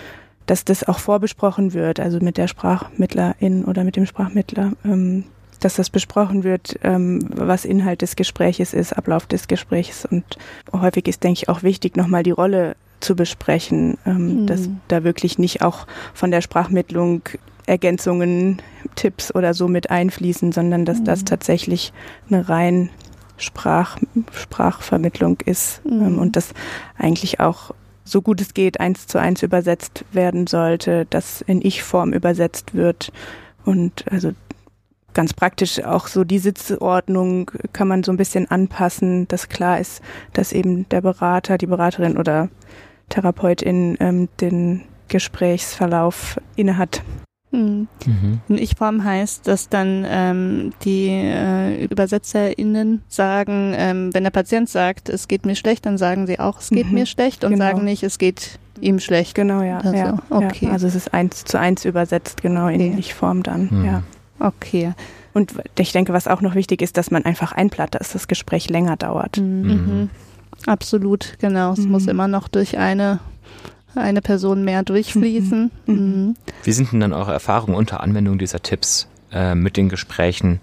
dass das auch vorbesprochen wird, also mit der Sprachmittlerin oder mit dem Sprachmittler, ähm, dass das besprochen wird, ähm, was Inhalt des Gespräches ist, Ablauf des Gesprächs. Und häufig ist, denke ich, auch wichtig, nochmal die Rolle zu besprechen, ähm, mhm. dass da wirklich nicht auch von der Sprachmittlung Ergänzungen, Tipps oder so mit einfließen, sondern dass mhm. das tatsächlich eine rein Sprach, Sprachvermittlung ist mhm. ähm, und das eigentlich auch so gut es geht eins zu eins übersetzt werden sollte, dass in Ich-Form übersetzt wird und also ganz praktisch auch so die Sitzordnung kann man so ein bisschen anpassen, dass klar ist, dass eben der Berater, die Beraterin oder Therapeutin ähm, den Gesprächsverlauf innehat. Mhm. Mhm. Ich-Form heißt, dass dann ähm, die äh, ÜbersetzerInnen sagen, ähm, wenn der Patient sagt, es geht mir schlecht, dann sagen sie auch, es geht mhm. mir schlecht und genau. sagen nicht, es geht ihm schlecht. Genau, ja. Also, ja, okay. Ja. Also es ist eins zu eins übersetzt, genau in okay. Ich-Form dann, mhm. ja. Okay. Und ich denke, was auch noch wichtig ist, dass man einfach einplatt, dass das Gespräch länger dauert. Mhm. mhm. Absolut, genau. Es muss immer noch durch eine eine Person mehr durchfließen. Mhm. Mhm. Wie sind denn dann eure Erfahrungen unter Anwendung dieser Tipps äh, mit den Gesprächen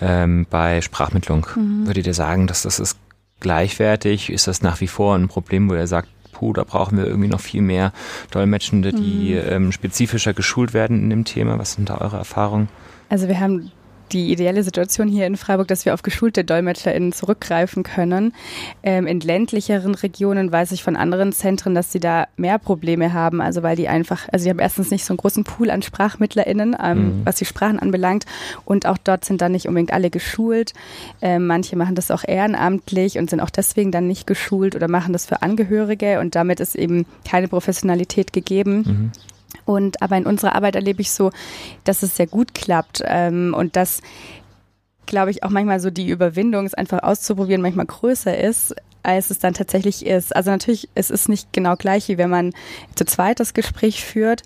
ähm, bei Sprachmittlung? Mhm. Würdet ihr sagen, dass das ist gleichwertig? Ist das nach wie vor ein Problem, wo ihr sagt, puh, da brauchen wir irgendwie noch viel mehr Dolmetschende, die mhm. ähm, spezifischer geschult werden in dem Thema? Was sind da eure Erfahrungen? Also wir haben die ideelle Situation hier in Freiburg, dass wir auf geschulte DolmetscherInnen zurückgreifen können. Ähm, in ländlicheren Regionen weiß ich von anderen Zentren, dass sie da mehr Probleme haben, also weil die einfach, also die haben erstens nicht so einen großen Pool an SprachmittlerInnen, ähm, mhm. was die Sprachen anbelangt und auch dort sind dann nicht unbedingt alle geschult. Ähm, manche machen das auch ehrenamtlich und sind auch deswegen dann nicht geschult oder machen das für Angehörige und damit ist eben keine Professionalität gegeben. Mhm. Und aber in unserer Arbeit erlebe ich so, dass es sehr gut klappt ähm, und dass, glaube ich, auch manchmal so die Überwindung, es einfach auszuprobieren, manchmal größer ist, als es dann tatsächlich ist. Also natürlich, es ist nicht genau gleich, wie wenn man zu zweit das Gespräch führt,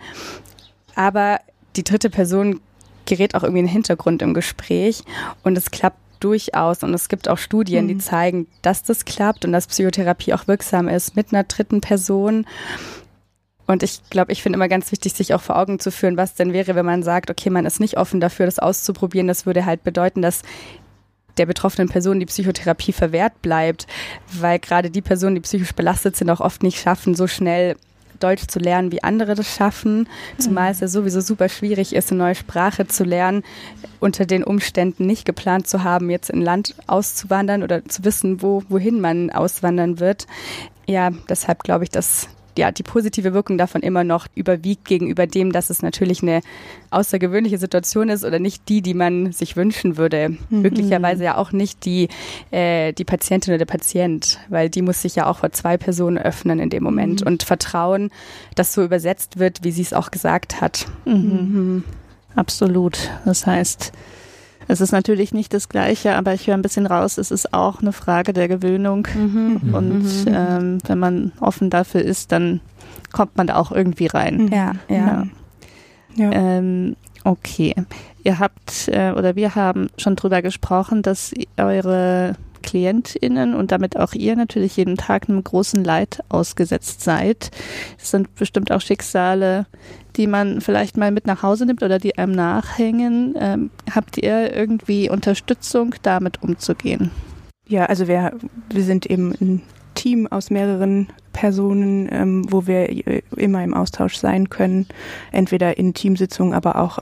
aber die dritte Person gerät auch irgendwie in den Hintergrund im Gespräch und es klappt durchaus. Und es gibt auch Studien, mhm. die zeigen, dass das klappt und dass Psychotherapie auch wirksam ist mit einer dritten Person. Und ich glaube, ich finde immer ganz wichtig, sich auch vor Augen zu führen, was denn wäre, wenn man sagt, okay, man ist nicht offen dafür, das auszuprobieren. Das würde halt bedeuten, dass der betroffenen Person die Psychotherapie verwehrt bleibt, weil gerade die Personen, die psychisch belastet sind, auch oft nicht schaffen, so schnell Deutsch zu lernen, wie andere das schaffen. Zumal mhm. es ja sowieso super schwierig ist, eine neue Sprache zu lernen, unter den Umständen nicht geplant zu haben, jetzt in Land auszuwandern oder zu wissen, wo, wohin man auswandern wird. Ja, deshalb glaube ich, dass ja, die positive Wirkung davon immer noch überwiegt gegenüber dem, dass es natürlich eine außergewöhnliche Situation ist oder nicht die, die man sich wünschen würde. Mhm. Möglicherweise ja auch nicht die, äh, die Patientin oder der Patient, weil die muss sich ja auch vor zwei Personen öffnen in dem Moment mhm. und vertrauen, dass so übersetzt wird, wie sie es auch gesagt hat. Mhm. mhm. Absolut. Das heißt, es ist natürlich nicht das Gleiche, aber ich höre ein bisschen raus, es ist auch eine Frage der Gewöhnung. Mhm. Und mhm. Ähm, wenn man offen dafür ist, dann kommt man da auch irgendwie rein. Ja, ja. ja. ja. Ähm, okay. Ihr habt äh, oder wir haben schon drüber gesprochen, dass eure KlientInnen und damit auch ihr natürlich jeden Tag einem großen Leid ausgesetzt seid. Es sind bestimmt auch Schicksale, die man vielleicht mal mit nach Hause nimmt oder die einem nachhängen. Ähm, habt ihr irgendwie Unterstützung, damit umzugehen? Ja, also wir, wir sind eben ein Team aus mehreren Personen, ähm, wo wir immer im Austausch sein können, entweder in Teamsitzungen, aber auch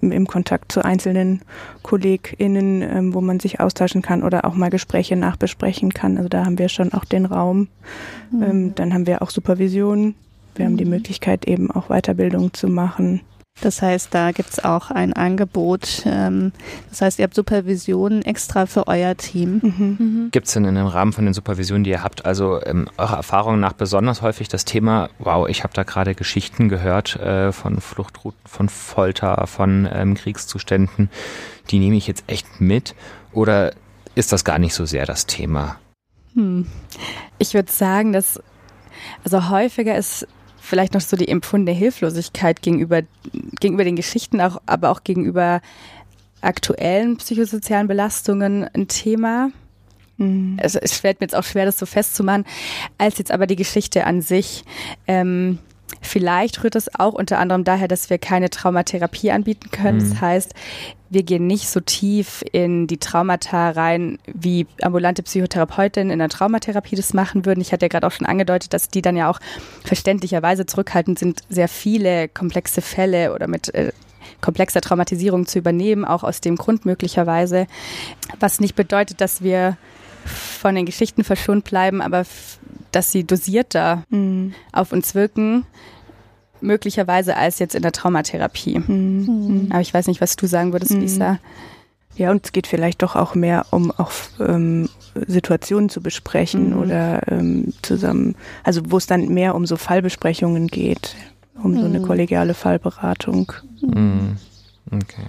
im Kontakt zu einzelnen KollegInnen, ähm, wo man sich austauschen kann oder auch mal Gespräche nachbesprechen kann. Also da haben wir schon auch den Raum. Mhm. Ähm, dann haben wir auch Supervision. Wir mhm. haben die mhm. Möglichkeit, eben auch Weiterbildung zu machen. Das heißt, da gibt es auch ein Angebot. Ähm, das heißt, ihr habt Supervision extra für euer Team. Mhm. Mhm. Gibt es denn in dem Rahmen von den Supervisionen, die ihr habt, also ähm, eurer Erfahrung nach besonders häufig das Thema, wow, ich habe da gerade Geschichten gehört äh, von Fluchtrouten, von Folter, von ähm, Kriegszuständen, die nehme ich jetzt echt mit? Oder ist das gar nicht so sehr das Thema? Hm. Ich würde sagen, dass also häufiger ist vielleicht noch so die empfundene Hilflosigkeit gegenüber, gegenüber den Geschichten, auch, aber auch gegenüber aktuellen psychosozialen Belastungen ein Thema. Mhm. Es, es fällt mir jetzt auch schwer, das so festzumachen, als jetzt aber die Geschichte an sich. Ähm, Vielleicht rührt es auch unter anderem daher, dass wir keine Traumatherapie anbieten können. Mhm. Das heißt, wir gehen nicht so tief in die Traumata rein, wie ambulante Psychotherapeutinnen in der Traumatherapie das machen würden. Ich hatte ja gerade auch schon angedeutet, dass die dann ja auch verständlicherweise zurückhaltend sind, sehr viele komplexe Fälle oder mit äh, komplexer Traumatisierung zu übernehmen, auch aus dem Grund möglicherweise. Was nicht bedeutet, dass wir von den Geschichten verschont bleiben, aber dass sie dosierter mhm. auf uns wirken möglicherweise als jetzt in der Traumatherapie. Mhm. Aber ich weiß nicht, was du sagen würdest, mhm. Lisa. Ja, und es geht vielleicht doch auch mehr um auch ähm, Situationen zu besprechen mhm. oder ähm, zusammen, also wo es dann mehr um so Fallbesprechungen geht, um so eine kollegiale Fallberatung. Mhm. Okay.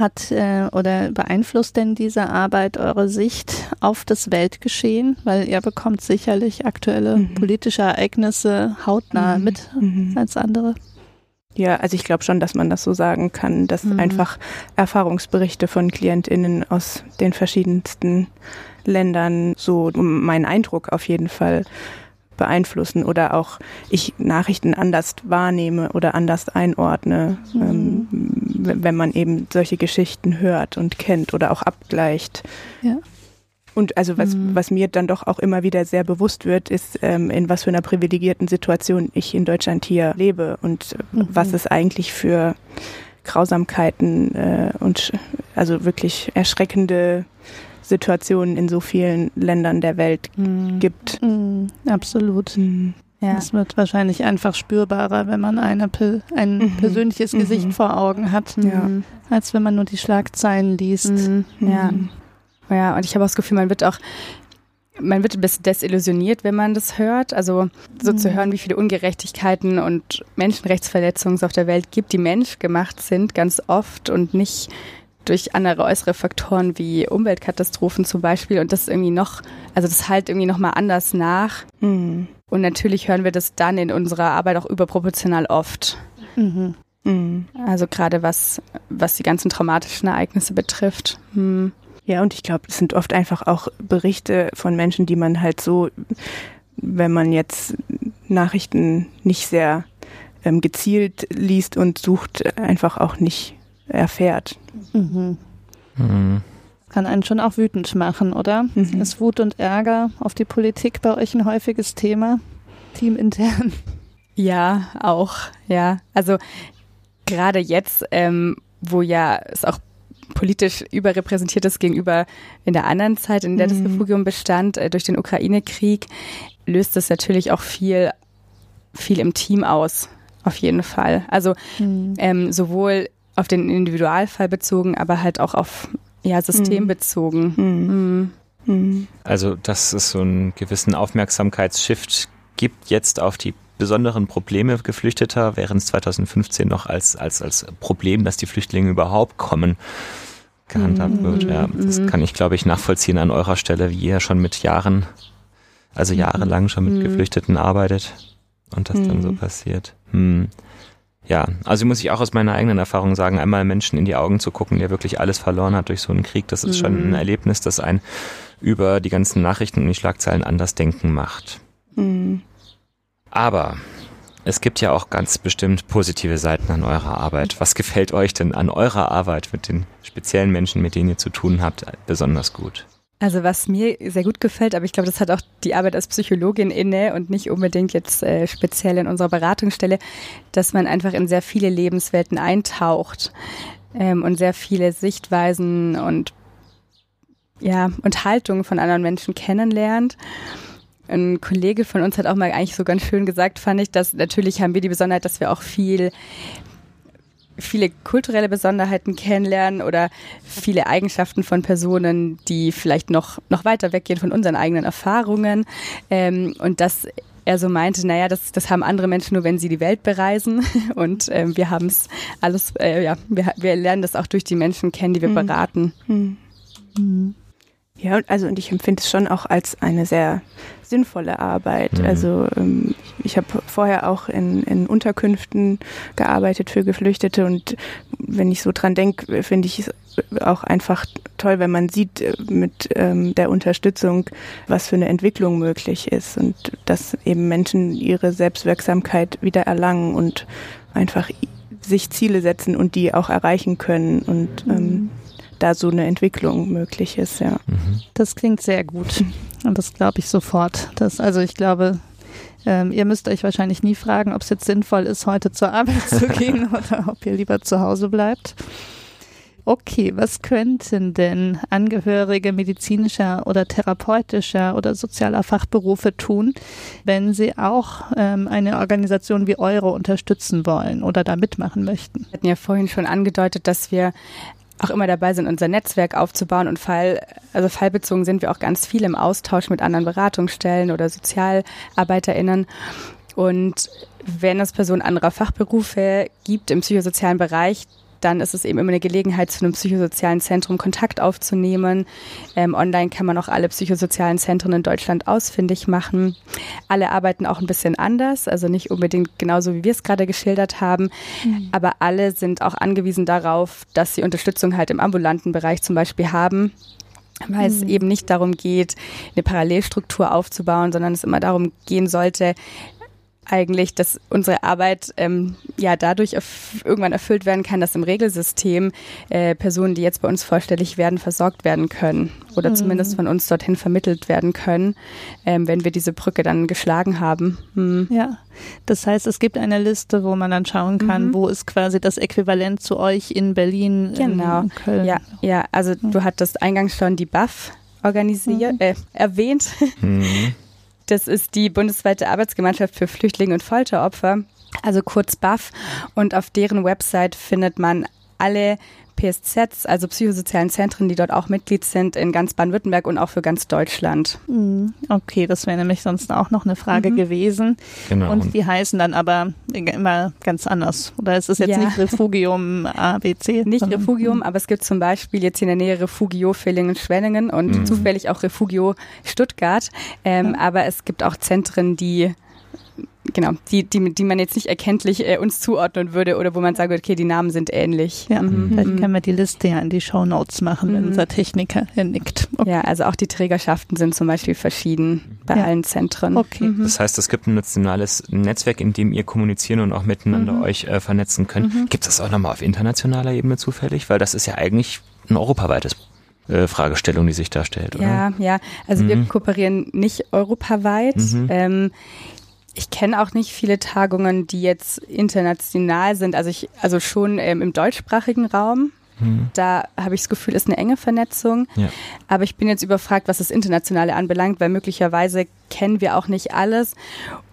Hat äh, oder beeinflusst denn diese Arbeit eure Sicht auf das Weltgeschehen? Weil ihr bekommt sicherlich aktuelle mhm. politische Ereignisse hautnah mhm. mit mhm. als andere. Ja, also ich glaube schon, dass man das so sagen kann, dass mhm. einfach Erfahrungsberichte von KlientInnen aus den verschiedensten Ländern so mein Eindruck auf jeden Fall beeinflussen oder auch ich Nachrichten anders wahrnehme oder anders einordne, mhm. ähm, wenn man eben solche Geschichten hört und kennt oder auch abgleicht. Ja. Und also was, mhm. was mir dann doch auch immer wieder sehr bewusst wird, ist, ähm, in was für einer privilegierten Situation ich in Deutschland hier lebe und mhm. was es eigentlich für Grausamkeiten äh, und also wirklich erschreckende Situationen in so vielen Ländern der Welt mhm. gibt. Mhm. Absolut. Mhm. Ja. Es wird wahrscheinlich einfach spürbarer, wenn man eine, ein mhm. persönliches Gesicht mhm. vor Augen hat, ja. als wenn man nur die Schlagzeilen liest. Mhm. Ja. ja, und ich habe auch das Gefühl, man wird auch man wird ein bisschen desillusioniert, wenn man das hört. Also so zu hören, wie viele Ungerechtigkeiten und Menschenrechtsverletzungen es auf der Welt gibt, die menschgemacht sind, ganz oft und nicht durch andere äußere Faktoren wie Umweltkatastrophen zum Beispiel und das irgendwie noch, also das halt irgendwie nochmal anders nach. Mhm. Und natürlich hören wir das dann in unserer Arbeit auch überproportional oft. Mhm. Mhm. Also gerade was, was die ganzen traumatischen Ereignisse betrifft. Mhm. Ja, und ich glaube, es sind oft einfach auch Berichte von Menschen, die man halt so, wenn man jetzt Nachrichten nicht sehr ähm, gezielt liest und sucht, einfach auch nicht erfährt. Mhm. Mhm. Kann einen schon auch wütend machen, oder? Mhm. Ist Wut und Ärger auf die Politik bei euch ein häufiges Thema? Teamintern? Ja, auch, ja. Also gerade jetzt, ähm, wo ja es auch politisch überrepräsentiert ist gegenüber in der anderen Zeit, in der das mhm. Refugium bestand, äh, durch den Ukraine-Krieg, löst es natürlich auch viel, viel im Team aus. Auf jeden Fall. Also mhm. ähm, sowohl auf den Individualfall bezogen, aber halt auch auf ja, systembezogen. Mhm. Mhm. Also, dass es so einen gewissen Aufmerksamkeitsshift gibt jetzt auf die besonderen Probleme Geflüchteter, während es 2015 noch als, als, als Problem, dass die Flüchtlinge überhaupt kommen, gehandhabt mhm. wird. Ja, das mhm. kann ich, glaube ich, nachvollziehen an eurer Stelle, wie ihr schon mit Jahren, also mhm. jahrelang schon mit mhm. Geflüchteten arbeitet und das dann so passiert. Hm ja, also muss ich auch aus meiner eigenen Erfahrung sagen, einmal Menschen in die Augen zu gucken, der wirklich alles verloren hat durch so einen Krieg, das ist mhm. schon ein Erlebnis, das ein über die ganzen Nachrichten und die Schlagzeilen anders denken macht. Mhm. Aber es gibt ja auch ganz bestimmt positive Seiten an eurer Arbeit. Was gefällt euch denn an eurer Arbeit mit den speziellen Menschen, mit denen ihr zu tun habt, besonders gut? Also was mir sehr gut gefällt, aber ich glaube, das hat auch die Arbeit als Psychologin inne und nicht unbedingt jetzt äh, speziell in unserer Beratungsstelle, dass man einfach in sehr viele Lebenswelten eintaucht ähm, und sehr viele Sichtweisen und ja und Haltungen von anderen Menschen kennenlernt. Ein Kollege von uns hat auch mal eigentlich so ganz schön gesagt, fand ich, dass natürlich haben wir die Besonderheit, dass wir auch viel viele kulturelle Besonderheiten kennenlernen oder viele Eigenschaften von Personen, die vielleicht noch, noch weiter weggehen von unseren eigenen Erfahrungen. Ähm, und das er so meinte, naja, das, das haben andere Menschen nur, wenn sie die Welt bereisen. Und ähm, wir haben es alles, äh, ja, wir, wir lernen das auch durch die Menschen kennen, die wir mhm. beraten. Mhm. mhm. Ja, also und ich empfinde es schon auch als eine sehr sinnvolle Arbeit. Mhm. Also ähm, ich habe vorher auch in, in Unterkünften gearbeitet für Geflüchtete und wenn ich so dran denke, finde ich es auch einfach toll, wenn man sieht äh, mit ähm, der Unterstützung, was für eine Entwicklung möglich ist und dass eben Menschen ihre Selbstwirksamkeit wieder erlangen und einfach sich Ziele setzen und die auch erreichen können und ähm, mhm da so eine Entwicklung möglich ist, ja. Mhm. Das klingt sehr gut. Und das glaube ich sofort. Das, also ich glaube, ähm, ihr müsst euch wahrscheinlich nie fragen, ob es jetzt sinnvoll ist, heute zur Arbeit zu gehen oder ob ihr lieber zu Hause bleibt. Okay, was könnten denn Angehörige medizinischer oder therapeutischer oder sozialer Fachberufe tun, wenn sie auch ähm, eine Organisation wie eure unterstützen wollen oder da mitmachen möchten? Wir hatten ja vorhin schon angedeutet, dass wir auch immer dabei sind, unser Netzwerk aufzubauen und Fall, also fallbezogen sind wir auch ganz viel im Austausch mit anderen Beratungsstellen oder SozialarbeiterInnen. Und wenn es Personen anderer Fachberufe gibt im psychosozialen Bereich, dann ist es eben immer eine Gelegenheit, zu einem psychosozialen Zentrum Kontakt aufzunehmen. Ähm, online kann man auch alle psychosozialen Zentren in Deutschland ausfindig machen. Alle arbeiten auch ein bisschen anders, also nicht unbedingt genauso, wie wir es gerade geschildert haben, mhm. aber alle sind auch angewiesen darauf, dass sie Unterstützung halt im ambulanten Bereich zum Beispiel haben weil es mhm. eben nicht darum geht, eine Parallelstruktur aufzubauen, sondern es immer darum gehen sollte, eigentlich, dass unsere Arbeit ähm, ja dadurch erf irgendwann erfüllt werden kann, dass im Regelsystem äh, Personen, die jetzt bei uns vorstellig werden, versorgt werden können oder mhm. zumindest von uns dorthin vermittelt werden können, ähm, wenn wir diese Brücke dann geschlagen haben. Mhm. Ja, das heißt, es gibt eine Liste, wo man dann schauen kann, mhm. wo ist quasi das Äquivalent zu euch in Berlin, genau. in Köln. Ja, ja, also du hattest eingangs schon die BAF organisiert, mhm. äh, erwähnt. Das ist die bundesweite Arbeitsgemeinschaft für Flüchtlinge und Folteropfer, also kurz BAF. Und auf deren Website findet man alle PSZs, also psychosozialen Zentren, die dort auch Mitglied sind in ganz Baden-Württemberg und auch für ganz Deutschland. Hm, okay, das wäre nämlich sonst auch noch eine Frage mhm. gewesen. Genau. Und die heißen dann aber immer ganz anders. Oder ist es jetzt ja. nicht Refugium ABC? Nicht Refugium, aber es gibt zum Beispiel jetzt in der Nähe Refugio Villingen-Schwenningen und mhm. zufällig auch Refugio Stuttgart. Ähm, ja. Aber es gibt auch Zentren, die genau, die, die, die man jetzt nicht erkenntlich äh, uns zuordnen würde oder wo man sagt, okay, die Namen sind ähnlich. Ja, mhm. vielleicht können wir die Liste ja in die Show Notes machen, wenn mhm. unser Techniker nickt. Okay. Ja, also auch die Trägerschaften sind zum Beispiel verschieden bei ja. allen Zentren. Okay. Mhm. Das heißt, es gibt ein nationales Netzwerk, in dem ihr kommunizieren und auch miteinander mhm. euch äh, vernetzen könnt. Mhm. Gibt es das auch nochmal auf internationaler Ebene zufällig? Weil das ist ja eigentlich ein europaweites äh, Fragestellung, die sich da stellt, oder? Ja, ja. Also mhm. wir kooperieren nicht europaweit. Mhm. Ähm, ich kenne auch nicht viele Tagungen, die jetzt international sind. Also ich, also schon ähm, im deutschsprachigen Raum. Mhm. Da habe ich das Gefühl, ist eine enge Vernetzung. Ja. Aber ich bin jetzt überfragt, was das Internationale anbelangt, weil möglicherweise kennen wir auch nicht alles.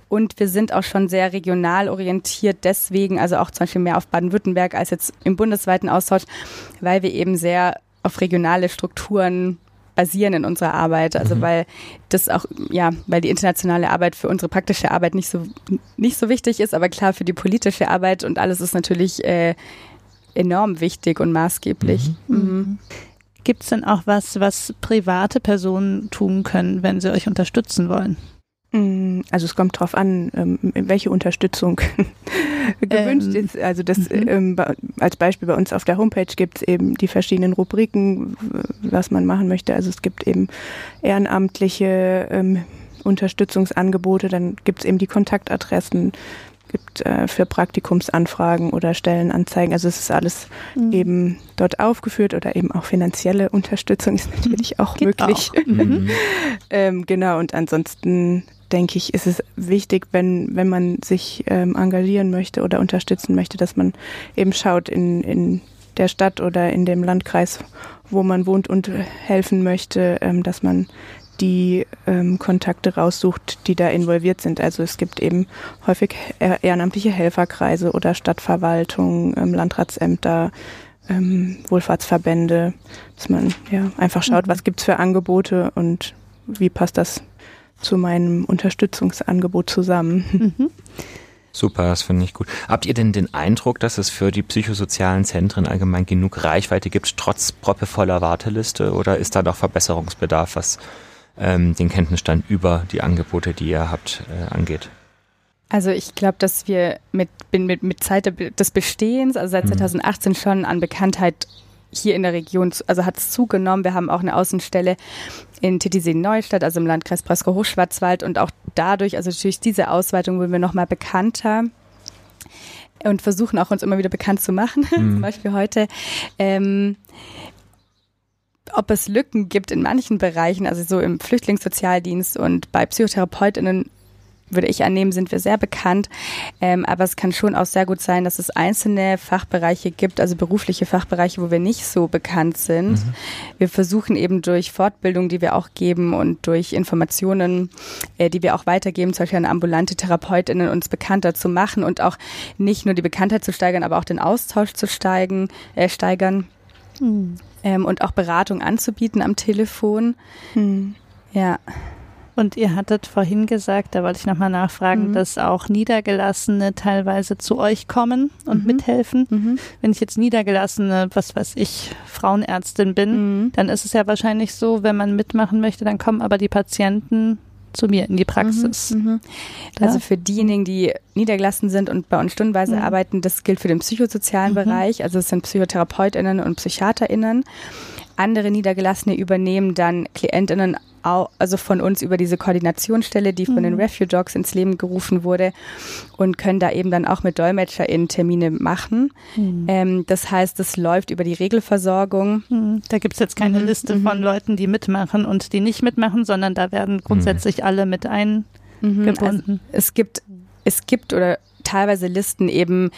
Und wir sind auch schon sehr regional orientiert, deswegen, also auch zum Beispiel mehr auf Baden-Württemberg als jetzt im bundesweiten Austausch, weil wir eben sehr auf regionale Strukturen basieren in unserer Arbeit. Also mhm. weil das auch, ja, weil die internationale Arbeit für unsere praktische Arbeit nicht so, nicht so wichtig ist, aber klar für die politische Arbeit und alles ist natürlich äh, enorm wichtig und maßgeblich. Mhm. Mhm. Gibt es denn auch was, was private Personen tun können, wenn sie euch unterstützen wollen? Mm, also es kommt darauf an, ähm, welche Unterstützung gewünscht ähm, ist. Also das mhm. ähm, als Beispiel bei uns auf der Homepage gibt es eben die verschiedenen Rubriken, was man machen möchte. Also es gibt eben ehrenamtliche ähm, Unterstützungsangebote, dann gibt es eben die Kontaktadressen, gibt äh, für Praktikumsanfragen oder Stellenanzeigen. Also es ist alles mhm. eben dort aufgeführt oder eben auch finanzielle Unterstützung ist natürlich auch Geht möglich. Auch. Mhm. ähm, genau, und ansonsten denke ich, ist es wichtig, wenn, wenn man sich ähm, engagieren möchte oder unterstützen möchte, dass man eben schaut in, in der Stadt oder in dem Landkreis, wo man wohnt und helfen möchte, ähm, dass man die ähm, Kontakte raussucht, die da involviert sind. Also es gibt eben häufig ehrenamtliche Helferkreise oder Stadtverwaltung, ähm, Landratsämter, ähm, Wohlfahrtsverbände, dass man ja einfach schaut, mhm. was gibt's für Angebote und wie passt das zu meinem Unterstützungsangebot zusammen. Mhm. Super, das finde ich gut. Habt ihr denn den Eindruck, dass es für die psychosozialen Zentren allgemein genug Reichweite gibt, trotz proppevoller Warteliste? Oder ist da noch Verbesserungsbedarf, was ähm, den Kenntnisstand über die Angebote, die ihr habt, äh, angeht? Also ich glaube, dass wir mit, mit, mit Zeit des Bestehens, also seit 2018 mhm. schon an Bekanntheit hier in der Region, also hat es zugenommen. Wir haben auch eine Außenstelle in Titisee-Neustadt, also im Landkreis Breisgau-Hochschwarzwald und auch dadurch, also durch diese Ausweitung wurden wir nochmal bekannter und versuchen auch uns immer wieder bekannt zu machen, mhm. zum Beispiel heute. Ähm, ob es Lücken gibt in manchen Bereichen, also so im Flüchtlingssozialdienst und bei PsychotherapeutInnen würde ich annehmen, sind wir sehr bekannt. Ähm, aber es kann schon auch sehr gut sein, dass es einzelne Fachbereiche gibt, also berufliche Fachbereiche, wo wir nicht so bekannt sind. Mhm. Wir versuchen eben durch Fortbildung, die wir auch geben und durch Informationen, äh, die wir auch weitergeben, zum Beispiel an ambulante TherapeutInnen, uns bekannter zu machen und auch nicht nur die Bekanntheit zu steigern, aber auch den Austausch zu steigen, äh, steigern. Mhm. Ähm, und auch Beratung anzubieten am Telefon. Mhm. Ja. Und ihr hattet vorhin gesagt, da wollte ich nochmal nachfragen, mhm. dass auch Niedergelassene teilweise zu euch kommen und mhm. mithelfen. Mhm. Wenn ich jetzt Niedergelassene, was weiß ich, Frauenärztin bin, mhm. dann ist es ja wahrscheinlich so, wenn man mitmachen möchte, dann kommen aber die Patienten zu mir in die Praxis. Mhm, mhm. Also für diejenigen, die niedergelassen sind und bei uns stundenweise mhm. arbeiten, das gilt für den psychosozialen mhm. Bereich. Also es sind PsychotherapeutInnen und PsychiaterInnen. Andere Niedergelassene übernehmen dann KlientInnen also von uns über diese Koordinationsstelle, die von mhm. den Refuge Dogs ins Leben gerufen wurde und können da eben dann auch mit DolmetscherInnen Termine machen. Mhm. Ähm, das heißt, es läuft über die Regelversorgung. Mhm. Da gibt es jetzt keine mhm. Liste von mhm. Leuten, die mitmachen und die nicht mitmachen, sondern da werden grundsätzlich alle mit eingebunden. Also es gibt es gibt oder teilweise Listen eben,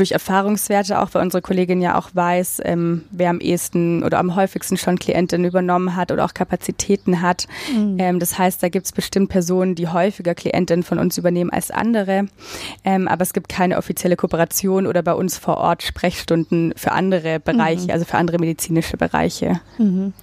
durch Erfahrungswerte auch, weil unsere Kollegin ja auch weiß, ähm, wer am ehesten oder am häufigsten schon Klientinnen übernommen hat oder auch Kapazitäten hat. Mhm. Ähm, das heißt, da gibt es bestimmt Personen, die häufiger Klientinnen von uns übernehmen als andere. Ähm, aber es gibt keine offizielle Kooperation oder bei uns vor Ort Sprechstunden für andere Bereiche, mhm. also für andere medizinische Bereiche. Mhm.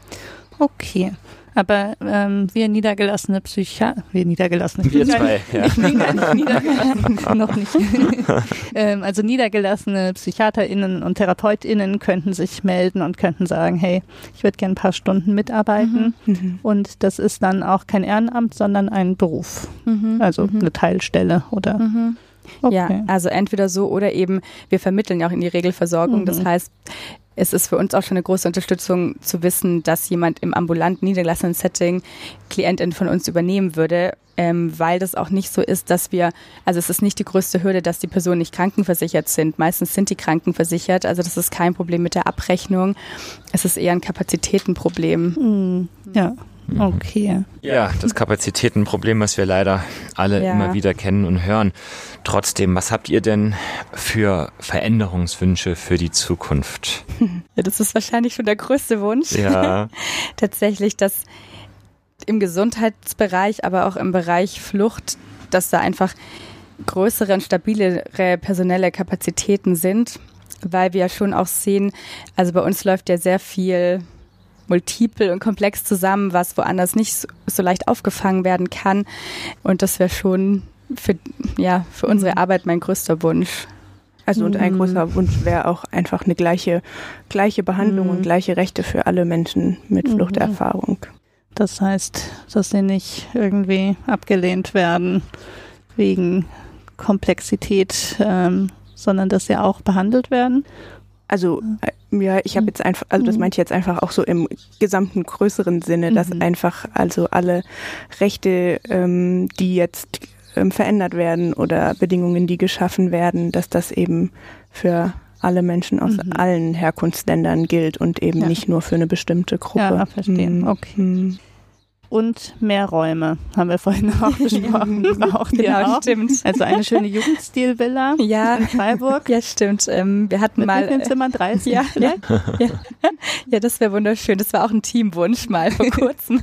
Okay. Aber ähm, wir niedergelassene Psychiater, wir niedergelassene Wir zwei, ja. Niedergelassen, noch nicht. ähm, also niedergelassene PsychiaterInnen und TherapeutInnen könnten sich melden und könnten sagen, hey, ich würde gerne ein paar Stunden mitarbeiten. Mhm. mhm. Und das ist dann auch kein Ehrenamt, sondern ein Beruf. Mhm. Also mhm. eine Teilstelle oder mhm. Okay. Ja, also entweder so oder eben, wir vermitteln ja auch in die Regelversorgung. Mhm. Das heißt, es ist für uns auch schon eine große Unterstützung zu wissen, dass jemand im ambulanten niedergelassenen Setting Klientin von uns übernehmen würde, ähm, weil das auch nicht so ist, dass wir, also es ist nicht die größte Hürde, dass die Personen nicht krankenversichert sind. Meistens sind die krankenversichert, also das ist kein Problem mit der Abrechnung. Es ist eher ein Kapazitätenproblem. Mhm. Ja. Mhm. Okay. Ja, das Kapazitätenproblem, was wir leider alle ja. immer wieder kennen und hören. Trotzdem, was habt ihr denn für Veränderungswünsche für die Zukunft? Ja, das ist wahrscheinlich schon der größte Wunsch. Ja. Tatsächlich, dass im Gesundheitsbereich, aber auch im Bereich Flucht, dass da einfach größere und stabilere personelle Kapazitäten sind, weil wir ja schon auch sehen, also bei uns läuft ja sehr viel multiple und komplex zusammen, was woanders nicht so, so leicht aufgefangen werden kann. Und das wäre schon für, ja, für unsere mhm. Arbeit mein größter Wunsch. Also und ein mhm. großer Wunsch wäre auch einfach eine gleiche, gleiche Behandlung mhm. und gleiche Rechte für alle Menschen mit mhm. Fluchterfahrung. Das heißt, dass sie nicht irgendwie abgelehnt werden wegen Komplexität, ähm, sondern dass sie auch behandelt werden. Also äh, ja, ich habe mhm. jetzt einfach, also das mhm. meinte ich jetzt einfach auch so im gesamten größeren Sinne, dass mhm. einfach also alle Rechte, ähm, die jetzt ähm, verändert werden oder Bedingungen, die geschaffen werden, dass das eben für alle Menschen aus mhm. allen Herkunftsländern gilt und eben ja. nicht nur für eine bestimmte Gruppe. Ja, verstehen. Mhm. Okay. Mhm und mehr Räume, haben wir vorhin auch besprochen. Braucht genau, ihr auch. stimmt. Also eine schöne Jugendstilvilla ja. in Freiburg. Ja, stimmt. Ähm, wir hatten Mit mal. Mit Zimmern 30. Ja, ja, ja. ja das wäre wunderschön. Das war auch ein Teamwunsch mal vor kurzem.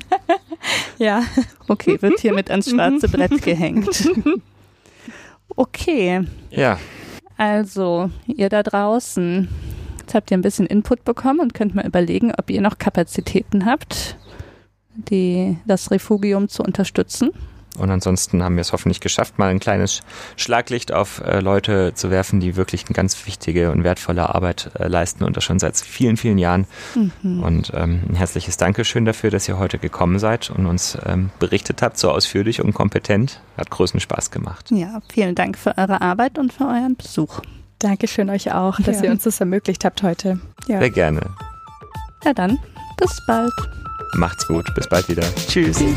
ja. Okay, wird hiermit ans schwarze Brett gehängt. Okay. Ja. Also, ihr da draußen, jetzt habt ihr ein bisschen Input bekommen und könnt mal überlegen, ob ihr noch Kapazitäten habt die, das Refugium zu unterstützen. Und ansonsten haben wir es hoffentlich geschafft, mal ein kleines Schlaglicht auf äh, Leute zu werfen, die wirklich eine ganz wichtige und wertvolle Arbeit äh, leisten und das schon seit vielen, vielen Jahren. Mhm. Und ähm, ein herzliches Dankeschön dafür, dass ihr heute gekommen seid und uns ähm, berichtet habt, so ausführlich und kompetent. Hat großen Spaß gemacht. Ja, vielen Dank für eure Arbeit und für euren Besuch. Dankeschön euch auch, dass ja. ihr uns das ermöglicht habt heute. Ja. Sehr gerne. Ja, dann bis bald. Macht's gut. Bis bald wieder. Tschüss. Tschüss.